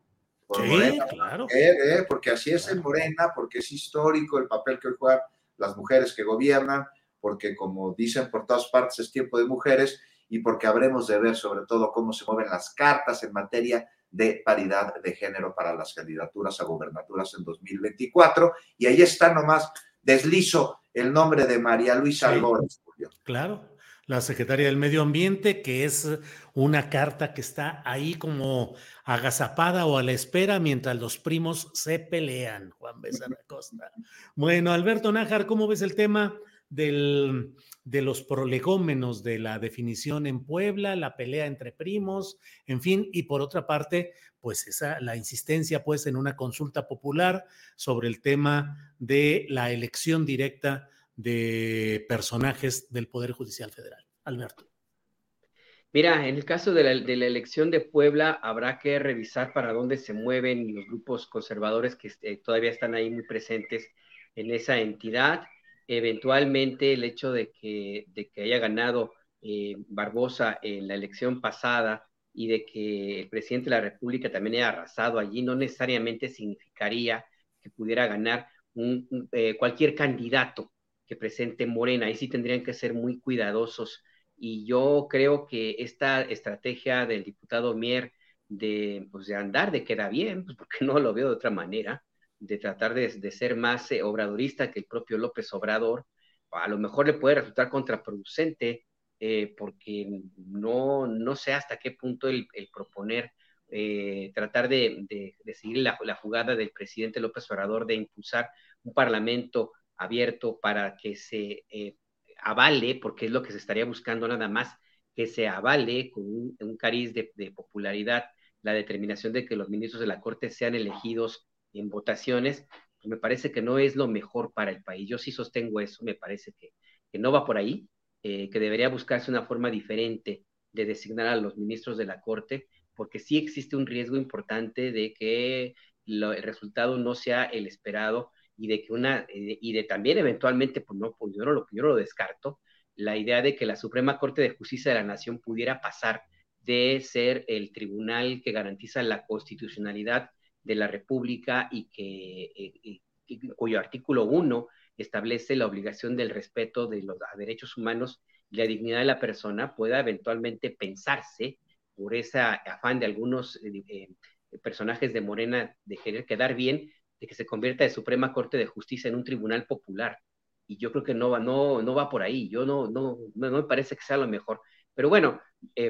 Por sí, claro. Eh, eh, porque así es en Morena, porque es histórico el papel que juegan las mujeres que gobiernan, porque como dicen por todas partes es tiempo de mujeres y porque habremos de ver sobre todo cómo se mueven las cartas en materia de paridad de género para las candidaturas a gubernaturas en 2024. Y ahí está nomás, deslizo el nombre de María Luisa Álvarez Claro, la secretaria del Medio Ambiente, que es una carta que está ahí como agazapada o a la espera mientras los primos se pelean, Juan Becerra Costa. Bueno, Alberto Nájar, ¿cómo ves el tema del, de los prolegómenos de la definición en Puebla, la pelea entre primos, en fin, y por otra parte, pues esa, la insistencia pues en una consulta popular sobre el tema de la elección directa de personajes del Poder Judicial Federal. Alberto. Mira, en el caso de la, elección de Puebla, habrá que revisar para dónde se mueven los grupos conservadores que eh, todavía están ahí muy presentes en esa entidad. Eventualmente, el hecho de que, de que haya ganado eh, Barbosa en la elección pasada y de que el presidente de la República también haya arrasado allí, no necesariamente significaría que pudiera ganar eh, cualquier candidato que presente Morena. Ahí sí tendrían que ser muy cuidadosos. Y yo creo que esta estrategia del diputado Mier de, pues de andar, de queda bien, pues porque no lo veo de otra manera, de tratar de, ser más eh, obradorista que el propio López Obrador, a lo mejor le puede resultar contraproducente, eh, porque no, no sé hasta qué punto el, proponer eh, tratar de, de, seguir la, la, jugada del presidente López Obrador de impulsar un parlamento abierto para que se eh, avale, porque es lo que se estaría buscando nada más, que se avale con un, cariz de, popularidad la determinación de que los ministros de la Corte sean elegidos en votaciones, pues me parece que no es lo mejor para el país. Yo sí sostengo eso, me parece que, no va por ahí, eh, que debería buscarse una forma diferente de designar a los ministros de la Corte, porque sí existe un riesgo importante de que el resultado no sea el esperado y de que una, eh, y de también eventualmente, pues no, pues yo no, lo, yo lo descarto, la idea de que la Suprema Corte de Justicia de la Nación pudiera pasar de ser el tribunal que garantiza la constitucionalidad de la República y que eh, cuyo artículo 1 establece la obligación del respeto de los derechos humanos y la dignidad de la persona, pueda eventualmente pensarse por ese afán de algunos eh, eh, personajes de Morena de querer quedar bien, de que se convierta de Suprema Corte de Justicia en un tribunal popular. Y yo creo que no va, no, no va por ahí. Yo no, no, no, me parece que sea lo mejor. Pero bueno,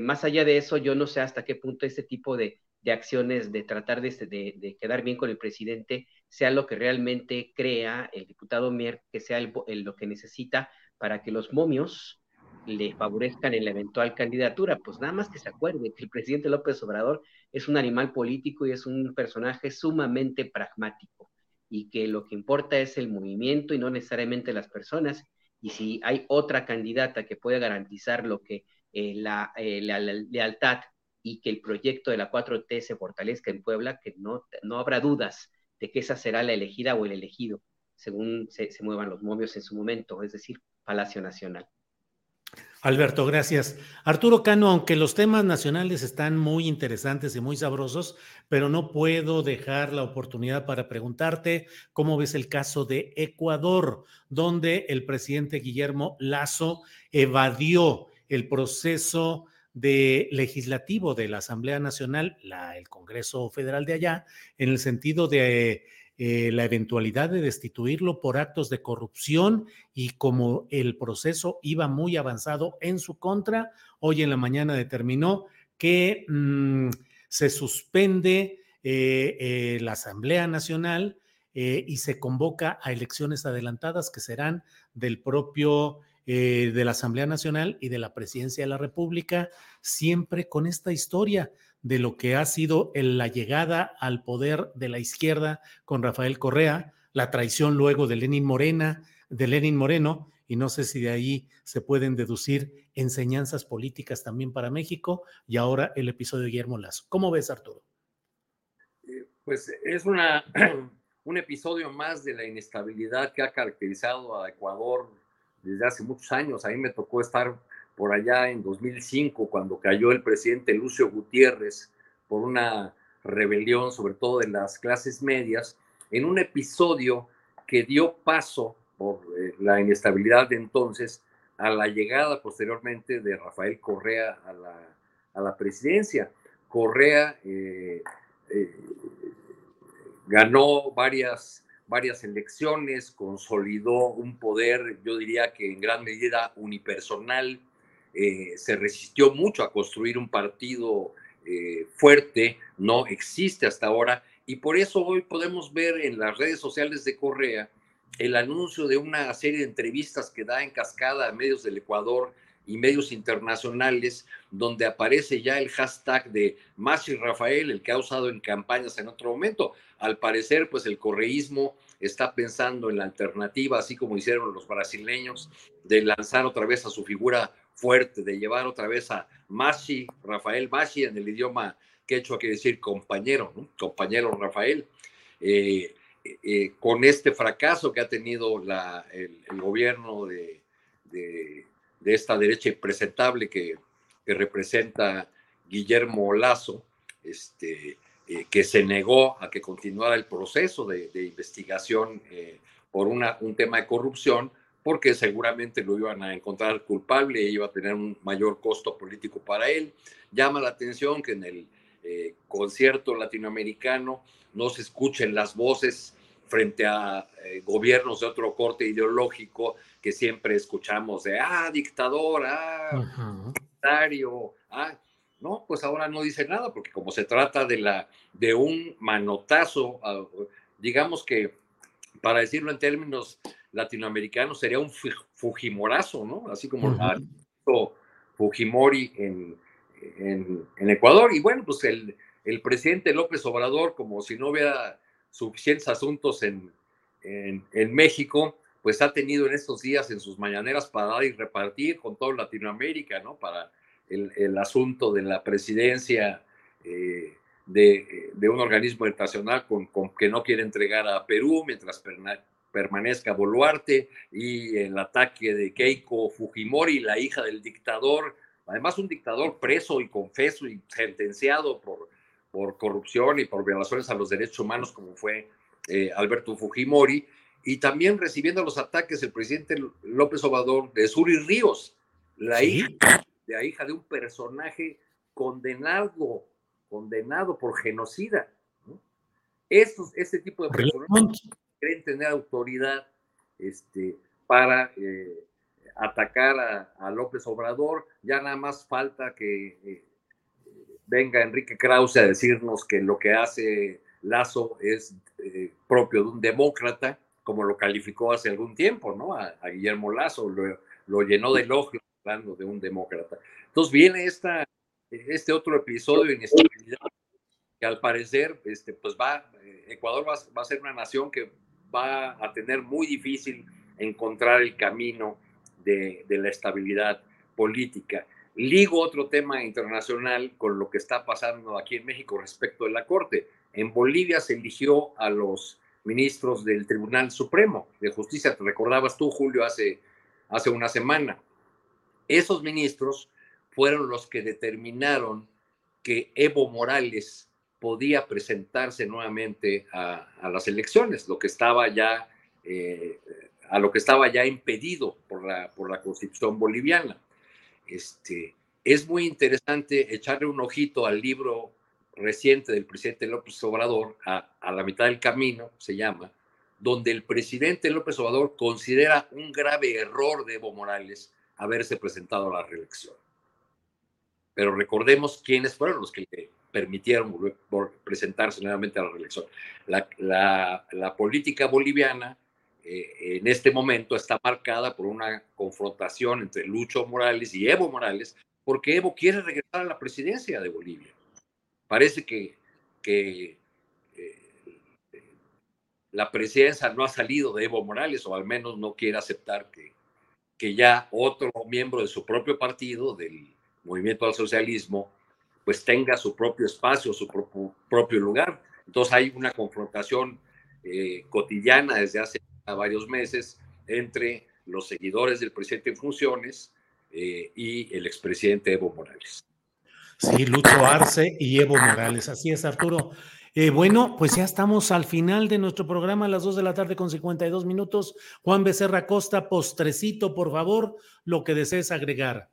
más allá de eso, yo no sé hasta qué punto ese tipo de, de acciones de tratar de, de, quedar bien con el presidente sea lo que realmente crea el diputado Mier, que sea lo que necesita para que los momios le favorezcan en la eventual candidatura. Pues nada más que se acuerde que el presidente López Obrador es un animal político y es un personaje sumamente pragmático y que lo que importa es el movimiento y no necesariamente las personas. Y si hay otra candidata que puede garantizar lo que eh, eh, la, lealtad y que el proyecto de la 4T se fortalezca en Puebla, que no, no habrá dudas de que esa será la elegida o el elegido, según se, se muevan los movios en su momento, es decir, Palacio Nacional. Alberto, gracias. Arturo Cano, aunque los temas nacionales están muy interesantes y muy sabrosos, pero no puedo dejar la oportunidad para preguntarte cómo ves el caso de Ecuador, donde el presidente Guillermo Lazo evadió el proceso de legislativo de la Asamblea Nacional, el Congreso Federal de allá, en el sentido de eh, la eventualidad de destituirlo por actos de corrupción y como el proceso iba muy avanzado en su contra, hoy en la mañana determinó que mm, se suspende eh, eh, la Asamblea Nacional y se convoca a elecciones adelantadas que serán del propio de la Asamblea Nacional y de la Presidencia de la República, siempre con esta historia de lo que ha sido la llegada al poder de la izquierda con Rafael Correa, la traición luego de Lenin Morena, de Lenin Moreno, y no sé si de ahí se pueden deducir enseñanzas políticas también para México, y ahora el episodio de Guillermo Lazo. ¿Cómo ves, Arturo? Eh, pues es una, un episodio más de la inestabilidad que ha caracterizado a Ecuador desde hace muchos años. A mí me tocó estar por allá en 2005, cuando cayó el presidente Lucio Gutiérrez por una rebelión, sobre todo de las clases medias, en un episodio que dio paso por eh, la inestabilidad de entonces a la llegada posteriormente de Rafael Correa a la, a la presidencia. Correa eh, eh, ganó varias, varias elecciones, consolidó un poder, yo diría que en gran medida unipersonal, eh, se resistió mucho a construir un partido eh, fuerte, no existe hasta ahora, y por eso hoy podemos ver en las redes sociales de Correa el anuncio de una serie de entrevistas que da en cascada a medios del Ecuador y medios internacionales, donde aparece ya el hashtag de Masi Rafael, el que ha usado en campañas en otro momento. Al parecer, pues el correísmo está pensando en la alternativa, así como hicieron los brasileños, de lanzar otra vez a su figura fuerte de llevar otra vez a Mashi, Rafael Mashi, en el idioma quechua quiere decir compañero, compañero Rafael, eh, eh, con este fracaso que ha tenido el, gobierno de, esta derecha impresentable que, que, representa Guillermo Lazo, este, eh, que se negó a que continuara el proceso de, de investigación por una, un tema de corrupción, porque seguramente lo iban a encontrar culpable y iba a tener un mayor costo político para él. Llama la atención que en el eh, concierto latinoamericano no se escuchen las voces frente a eh, gobiernos de otro corte ideológico que siempre escuchamos de, ah, dictador, ah, dictario, ah, no, pues ahora no dice nada, porque como se trata de, la, de un manotazo, ah, digamos que, para decirlo en términos latinoamericano sería un Fujimorazo, ¿no? Así como uh Fujimori en, en, Ecuador. Y bueno, pues el, el, presidente López Obrador, como si no hubiera suficientes asuntos en, en, México, pues ha tenido en estos días en sus mañaneras para dar y repartir con toda Latinoamérica, ¿no? Para el, el asunto de la presidencia eh, de, de, un organismo internacional con, con, que no quiere entregar a Perú, mientras permanezca Boluarte y el ataque de Keiko Fujimori, la hija del dictador, además un dictador preso y confeso y sentenciado por, por corrupción y por violaciones a los derechos humanos como fue eh, Alberto Fujimori. y también recibiendo los ataques del presidente López Obrador de Suri Ríos, la hija, de la hija de un personaje condenado, condenado por genocida. Estos, este tipo de personas creen tener autoridad este, para eh, atacar a, López Obrador. Ya nada más falta que eh, venga Enrique Krause a decirnos que lo que hace Lazo es eh, propio de un demócrata, como lo calificó hace algún tiempo, ¿no? A, Guillermo Lazo lo, llenó de elogios hablando de un demócrata. Entonces viene esta, este otro episodio de inestabilidad que al parecer, este, pues va, Ecuador va, va a ser una nación que va a tener muy difícil encontrar el camino de, la estabilidad política. Ligo otro tema internacional con lo que está pasando aquí en México respecto de la Corte. En Bolivia se eligió a los ministros del Tribunal Supremo de Justicia. Te recordabas tú, Julio, hace, hace una semana. Esos ministros fueron los que determinaron que Evo Morales podía presentarse nuevamente a, las elecciones, lo que estaba ya eh, a lo que estaba ya impedido por la, por la constitución boliviana. Este, es muy interesante echarle un ojito al libro reciente del presidente López Obrador, a, la mitad del camino, se llama, donde el presidente López Obrador considera un grave error de Evo Morales haberse presentado a la reelección. Pero recordemos quiénes fueron los que le permitieron presentarse nuevamente a la reelección. La política boliviana eh, en este momento está marcada por una confrontación entre Lucho Morales y Evo Morales, porque Evo quiere regresar a la presidencia de Bolivia. Parece que, que eh, la presidencia no ha salido de Evo Morales, o al menos no quiere aceptar que, que ya otro miembro de su propio partido, del Movimiento al Socialismo, pues tenga su propio espacio, su propio, lugar. Entonces hay una confrontación eh, cotidiana desde hace varios meses entre los seguidores del presidente en funciones eh, y el expresidente Evo Morales. Sí, Lucho Arce y Evo Morales. Así es, Arturo. Eh, bueno, pues ya estamos al final de nuestro programa a las 2 de la tarde con 52 minutos. Juan Becerra Costa, postrecito, por favor, lo que desees agregar.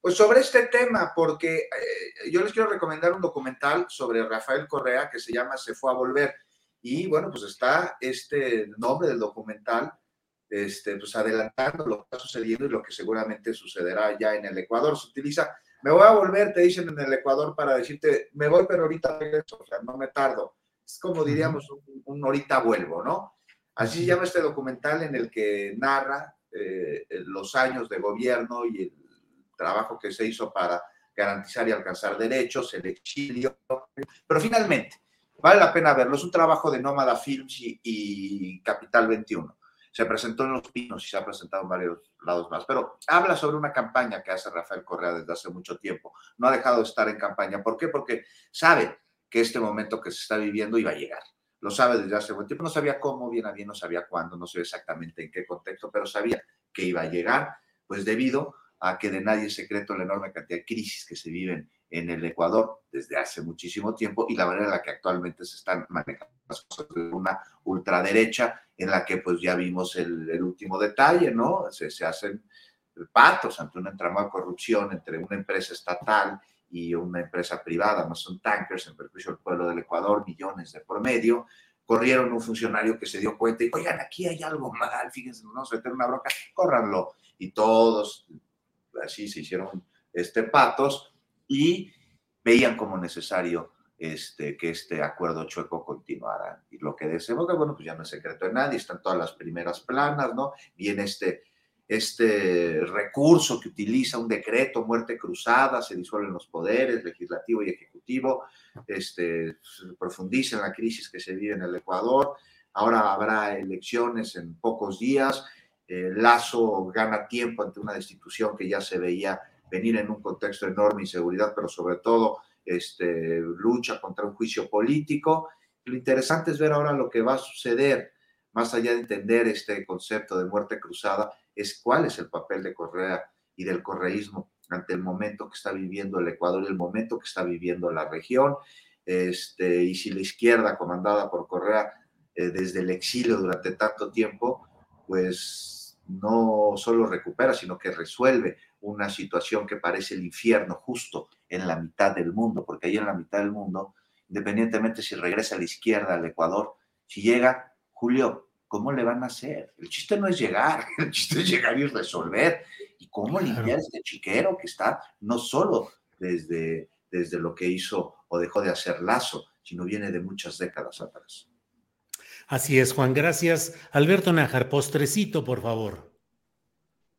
Pues sobre este tema, porque eh, yo les quiero recomendar un documental sobre Rafael Correa que se llama Se fue a volver. Y bueno, pues está este nombre del documental, este, pues adelantando lo que está sucediendo y lo que seguramente sucederá ya en el Ecuador. Se utiliza, me voy a volver, te dicen en el Ecuador para decirte, me voy, pero ahorita regreso, o sea, no me tardo. Es como diríamos, un, ahorita vuelvo, ¿no? Así se llama este documental en el que narra eh, los años de gobierno y el trabajo que se hizo para garantizar y alcanzar derechos, el exilio, pero finalmente Vale la pena verlo. Es un trabajo de Nómada Films y, Capital 21. Se presentó en Los Pinos y se ha presentado en varios lados más. Pero habla sobre una campaña que hace Rafael Correa desde hace mucho tiempo. No ha dejado de estar en campaña. ¿Por qué? Porque sabe que este momento que se está viviendo iba a llegar. Lo sabe desde hace buen tiempo. No sabía cómo, bien a bien, no sabía cuándo, no sé exactamente en qué contexto, pero sabía que iba a llegar, pues debido a que de nadie es secreto la enorme cantidad de crisis que se viven en el Ecuador desde hace muchísimo tiempo y la manera en la que actualmente se están manejando las cosas de una ultraderecha en la que pues ya vimos el, último detalle, ¿no? Se, se, hacen patos ante una entramada de corrupción entre una empresa estatal y una empresa privada, son tankers en perjuicio del pueblo del Ecuador, millones de por medio, corrieron un funcionario que se dio cuenta y, oigan, aquí hay algo mal, fíjense, no a meter una broca, córranlo. Y todos así se hicieron este, patos y veían como necesario este, que este acuerdo chueco continuara. Y lo que desemboca, bueno, pues ya no es secreto de nadie, están todas las primeras planas, ¿no? Viene este, este recurso que utiliza un decreto, muerte cruzada, se disuelven los poderes legislativo y ejecutivo, este, profundiza en la crisis que se vive en el Ecuador, ahora habrá elecciones en pocos días, eh, Lazo gana tiempo ante una destitución que ya se veía venir en un contexto de enorme inseguridad, pero sobre todo este, lucha contra un juicio político. Lo interesante es ver ahora lo que va a suceder, más allá de entender este concepto de muerte cruzada, es cuál es el papel de Correa y del correísmo ante el momento que está viviendo el Ecuador y el momento que está viviendo la región. Este, y si la izquierda comandada por Correa eh, desde el exilio durante tanto tiempo, pues no solo recupera, sino que resuelve una situación que parece el infierno justo en la mitad del mundo, porque ahí en la mitad del mundo, independientemente si regresa a la izquierda, al Ecuador, si llega, Julio, ¿cómo le van a hacer? El chiste no es llegar, el chiste es llegar y resolver. ¿Y cómo limpiar este chiquero que está no solo desde, desde lo que hizo o dejó de hacer Lazo, sino viene de muchas décadas atrás? Así es, Juan. Gracias. Alberto Nájar, postrecito, por favor.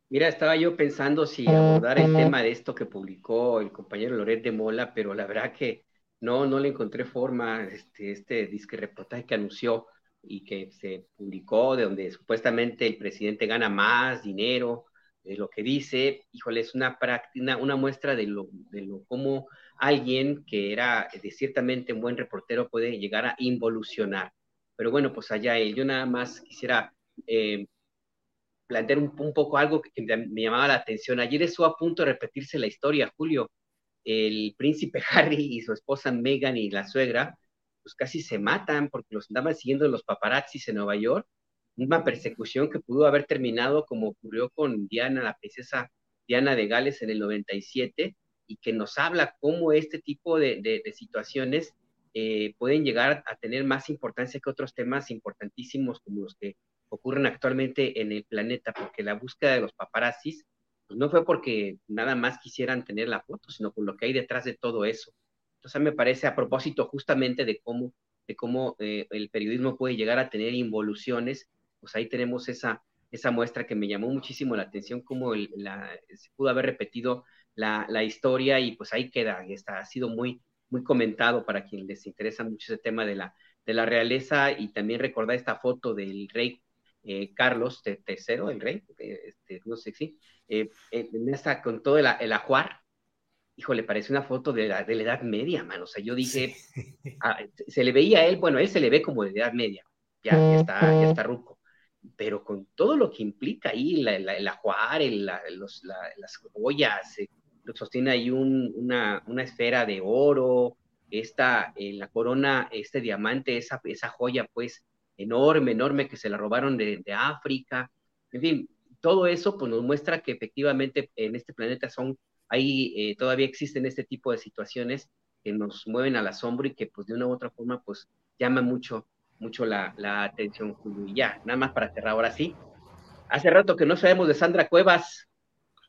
Mira, estaba yo pensando si abordar el tema de esto que publicó el compañero Loret de Mola, pero la verdad que no, no le encontré forma, este, este disque reportaje que anunció y que se publicó, de donde supuestamente el presidente gana más dinero, de lo que dice, híjole, es una práctica, una muestra de lo, de lo cómo alguien que era de ciertamente un buen reportero puede llegar a involucionar. Pero bueno, pues allá él. Yo nada más quisiera eh, plantear un, poco algo que me llamaba la atención. Ayer estuvo a punto de repetirse la historia, Julio. El príncipe Harry y su esposa Meghan y la suegra, pues casi se matan porque los andaban siguiendo los paparazzis en Nueva York. Una persecución que pudo haber terminado como ocurrió con Diana, la princesa Diana de Gales en el 97, y que nos habla cómo este tipo de, situaciones eh, pueden llegar a tener más importancia que otros temas importantísimos como los que ocurren actualmente en el planeta, porque la búsqueda de los paparazzis pues no fue porque nada más quisieran tener la foto, sino por lo que hay detrás de todo eso. Entonces me parece a propósito justamente de cómo, de cómo eh, el periodismo puede llegar a tener involuciones, pues ahí tenemos esa, esa muestra que me llamó muchísimo la atención, cómo la, se pudo haber repetido la, la, historia y pues ahí queda, está, ha sido muy, muy comentado para quien les interesa mucho ese tema de la, de la realeza y también recordar esta foto del rey eh, Carlos III, el rey, eh, este, no sé si, eh, en esta, con todo el, el ajuar, híjole, parece una foto de la, de la Edad Media, man. O sea, yo dije, ah, se le veía a él, bueno, él se le ve como de Edad Media, ya, está, ya está ruco. Pero con todo lo que implica ahí, la, el ajuar, los, las joyas, sostiene ahí una, una, esfera de oro, esta, en la corona, este diamante, esa, esa joya pues enorme, enorme que se la robaron de, de África. En fin, todo eso pues nos muestra que efectivamente en este planeta son, ahí eh, todavía existen este tipo de situaciones que nos mueven al asombro y que pues de una u otra forma pues llama mucho, mucho la, la atención, Y ya, nada más para cerrar ahora sí. Hace rato que no sabemos de Sandra Cuevas.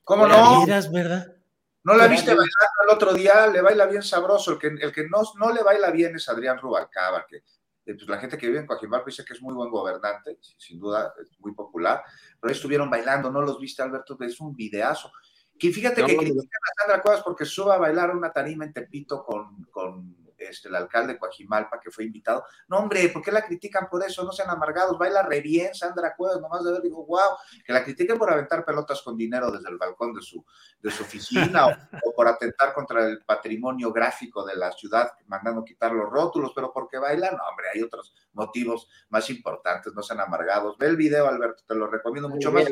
¿Cómo no? ¿verdad? ¿No la viste bailando el otro día? Le baila bien sabroso. El que, el que no, no le baila bien es Adrián Rubalcaba, que pues la gente que vive en Coajimalpa dice que es muy buen gobernante, sin duda es muy popular, pero estuvieron bailando, ¿no los viste, Alberto? Es un videazo. Que fíjate que critican a Sandra Cuevas porque suba a bailar una tarima en Tepito con, con este, el alcalde de Coajimalpa, que fue invitado. No, hombre, ¿por qué la critican por eso? No sean amargados, baila re bien Sandra Cuevas, nomás de ver, digo, wow, que la critiquen por aventar pelotas con dinero desde el balcón de su, de su oficina o, por atentar contra el patrimonio gráfico de la ciudad, mandando quitar los rótulos, pero porque baila, no, hombre, hay otros motivos más importantes, no sean amargados. Ve el video, Alberto, te lo recomiendo mucho más.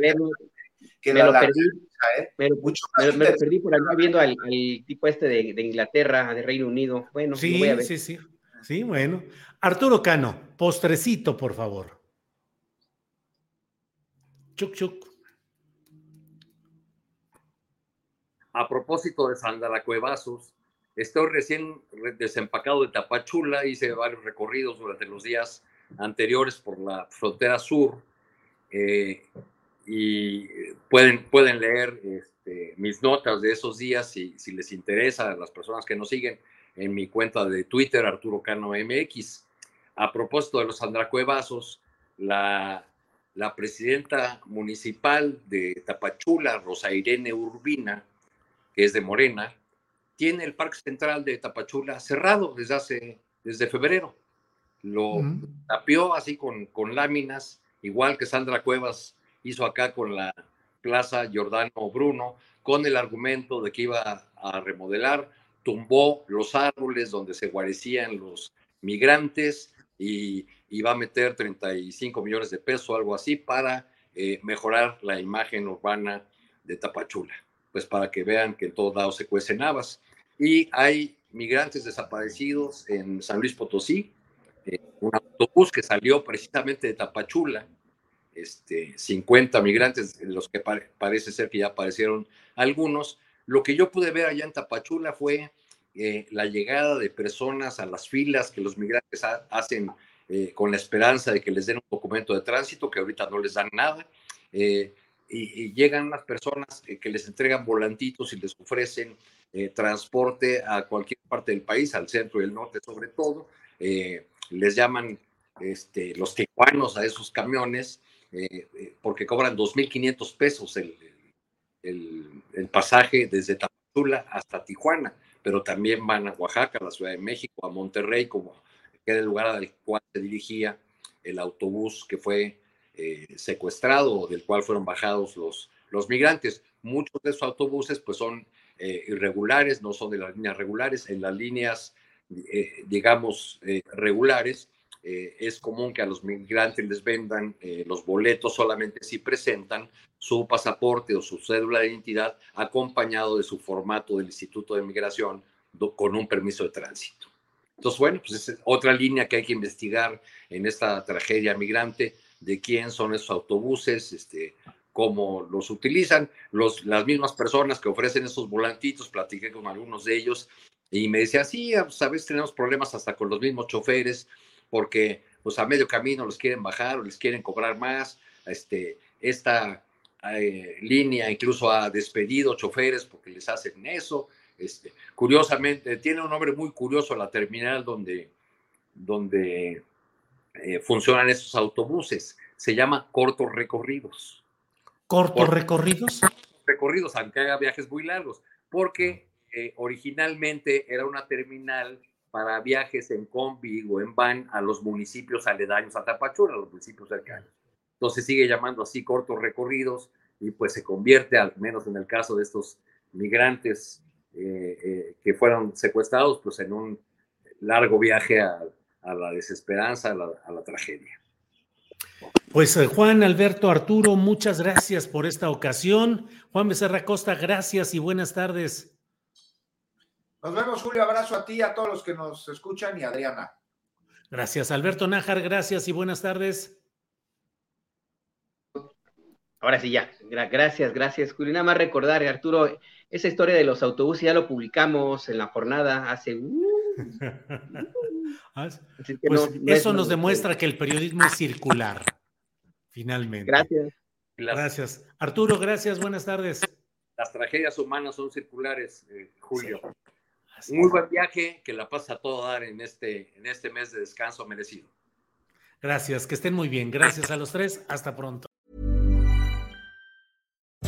Que me, lo perdí, ¿eh? mucho me, lo perdí por andar viendo al, tipo este de, de, Inglaterra, de Reino Unido. Bueno, sí, voy a ver. sí, sí. Sí, bueno. Arturo Cano, postrecito, por favor. Chuc, chuc. A propósito de Sandra Cuevazos, estoy recién desempacado de Tapachula, hice varios recorridos durante los días anteriores por la frontera sur. Eh, y pueden, pueden leer este, mis notas de esos días si, si les interesa a las personas que nos siguen en mi cuenta de Twitter, Arturo Cano MX. A propósito de los andracuevazos, la, la presidenta municipal de Tapachula, Rosa Irene Urbina, que es de Morena, tiene el Parque Central de Tapachula cerrado desde hace, desde febrero. Lo tapió así con, con láminas, igual que Sandra Cuevas hizo acá con la Plaza Giordano Bruno, con el argumento de que iba a remodelar, tumbó los árboles donde se guarecían los migrantes y iba a meter 35 millones de pesos algo así para eh, mejorar la imagen urbana de Tapachula, pues para que vean que en todos lados se cuecen habas. Y hay migrantes desaparecidos en San Luis Potosí, eh, un autobús que salió precisamente de Tapachula, este, 50 migrantes, los que parece ser que ya aparecieron algunos. Lo que yo pude ver allá en Tapachula fue eh, la llegada de personas a las filas que los migrantes hacen eh, con la esperanza de que les den un documento de tránsito, que ahorita no les dan nada. y, y, llegan las personas que les entregan volantitos y les ofrecen transporte a cualquier parte del país, al centro y el norte sobre todo. les llaman este, los tijuanos a esos camiones eh, eh, porque cobran 2.500 pesos el, el, pasaje desde Tapachula hasta Tijuana, pero también van a Oaxaca, a la Ciudad de México, a Monterrey, como que era el lugar al cual se dirigía el autobús que fue eh, secuestrado del cual fueron bajados los, los migrantes. Muchos de esos autobuses pues son irregulares, no son de las líneas regulares. En las líneas, digamos, regulares, eh, es común que a los migrantes les vendan eh, los boletos solamente si presentan su pasaporte o su cédula de identidad acompañado de su formato del Instituto de Migración con un permiso de tránsito. Entonces, bueno, pues es otra línea que hay que investigar en esta tragedia migrante, de quién son esos autobuses, este, cómo los utilizan. Los, las mismas personas que ofrecen esos volantitos, platiqué con algunos de ellos y me decía, sí, a veces tenemos problemas hasta con los mismos choferes, porque pues a medio camino los quieren bajar o les quieren cobrar más. Este, esta eh, línea incluso ha despedido choferes porque les hacen eso. Este, curiosamente, tiene un nombre muy curioso la terminal donde, donde eh, funcionan esos autobuses. Se llama cortos recorridos. ¿Cortos recorridos? Recorridos, aunque haga viajes muy largos, porque eh, originalmente era una terminal para viajes en combi o en van a los municipios aledaños a Tapachula, a los municipios cercanos. Entonces sigue llamando así cortos recorridos y pues se convierte, al menos en el caso de estos migrantes eh, eh, que fueron secuestrados, pues en un largo viaje a, la desesperanza, a la, tragedia. Pues eh, Juan Alberto Arturo, muchas gracias por esta ocasión. Juan Becerra Costa, gracias y buenas tardes. Nos vemos, Julio. Abrazo a ti, a todos los que nos escuchan y a Adriana. Gracias, Alberto Nájar. Gracias y buenas tardes. Ahora sí, ya. Gracias, gracias, Julio. Nada más recordar, Arturo, esa historia de los autobuses ya lo publicamos en la jornada hace. Uh, ah, pues eso nos demuestra que el periodismo es circular, finalmente. Gracias. Gracias. Arturo, gracias, buenas tardes. Las tragedias humanas son circulares, eh, Julio. Muy buen viaje, que la pasa todo dar en este, en este mes de descanso merecido. Gracias, que estén muy bien. Gracias a los tres. Hasta pronto.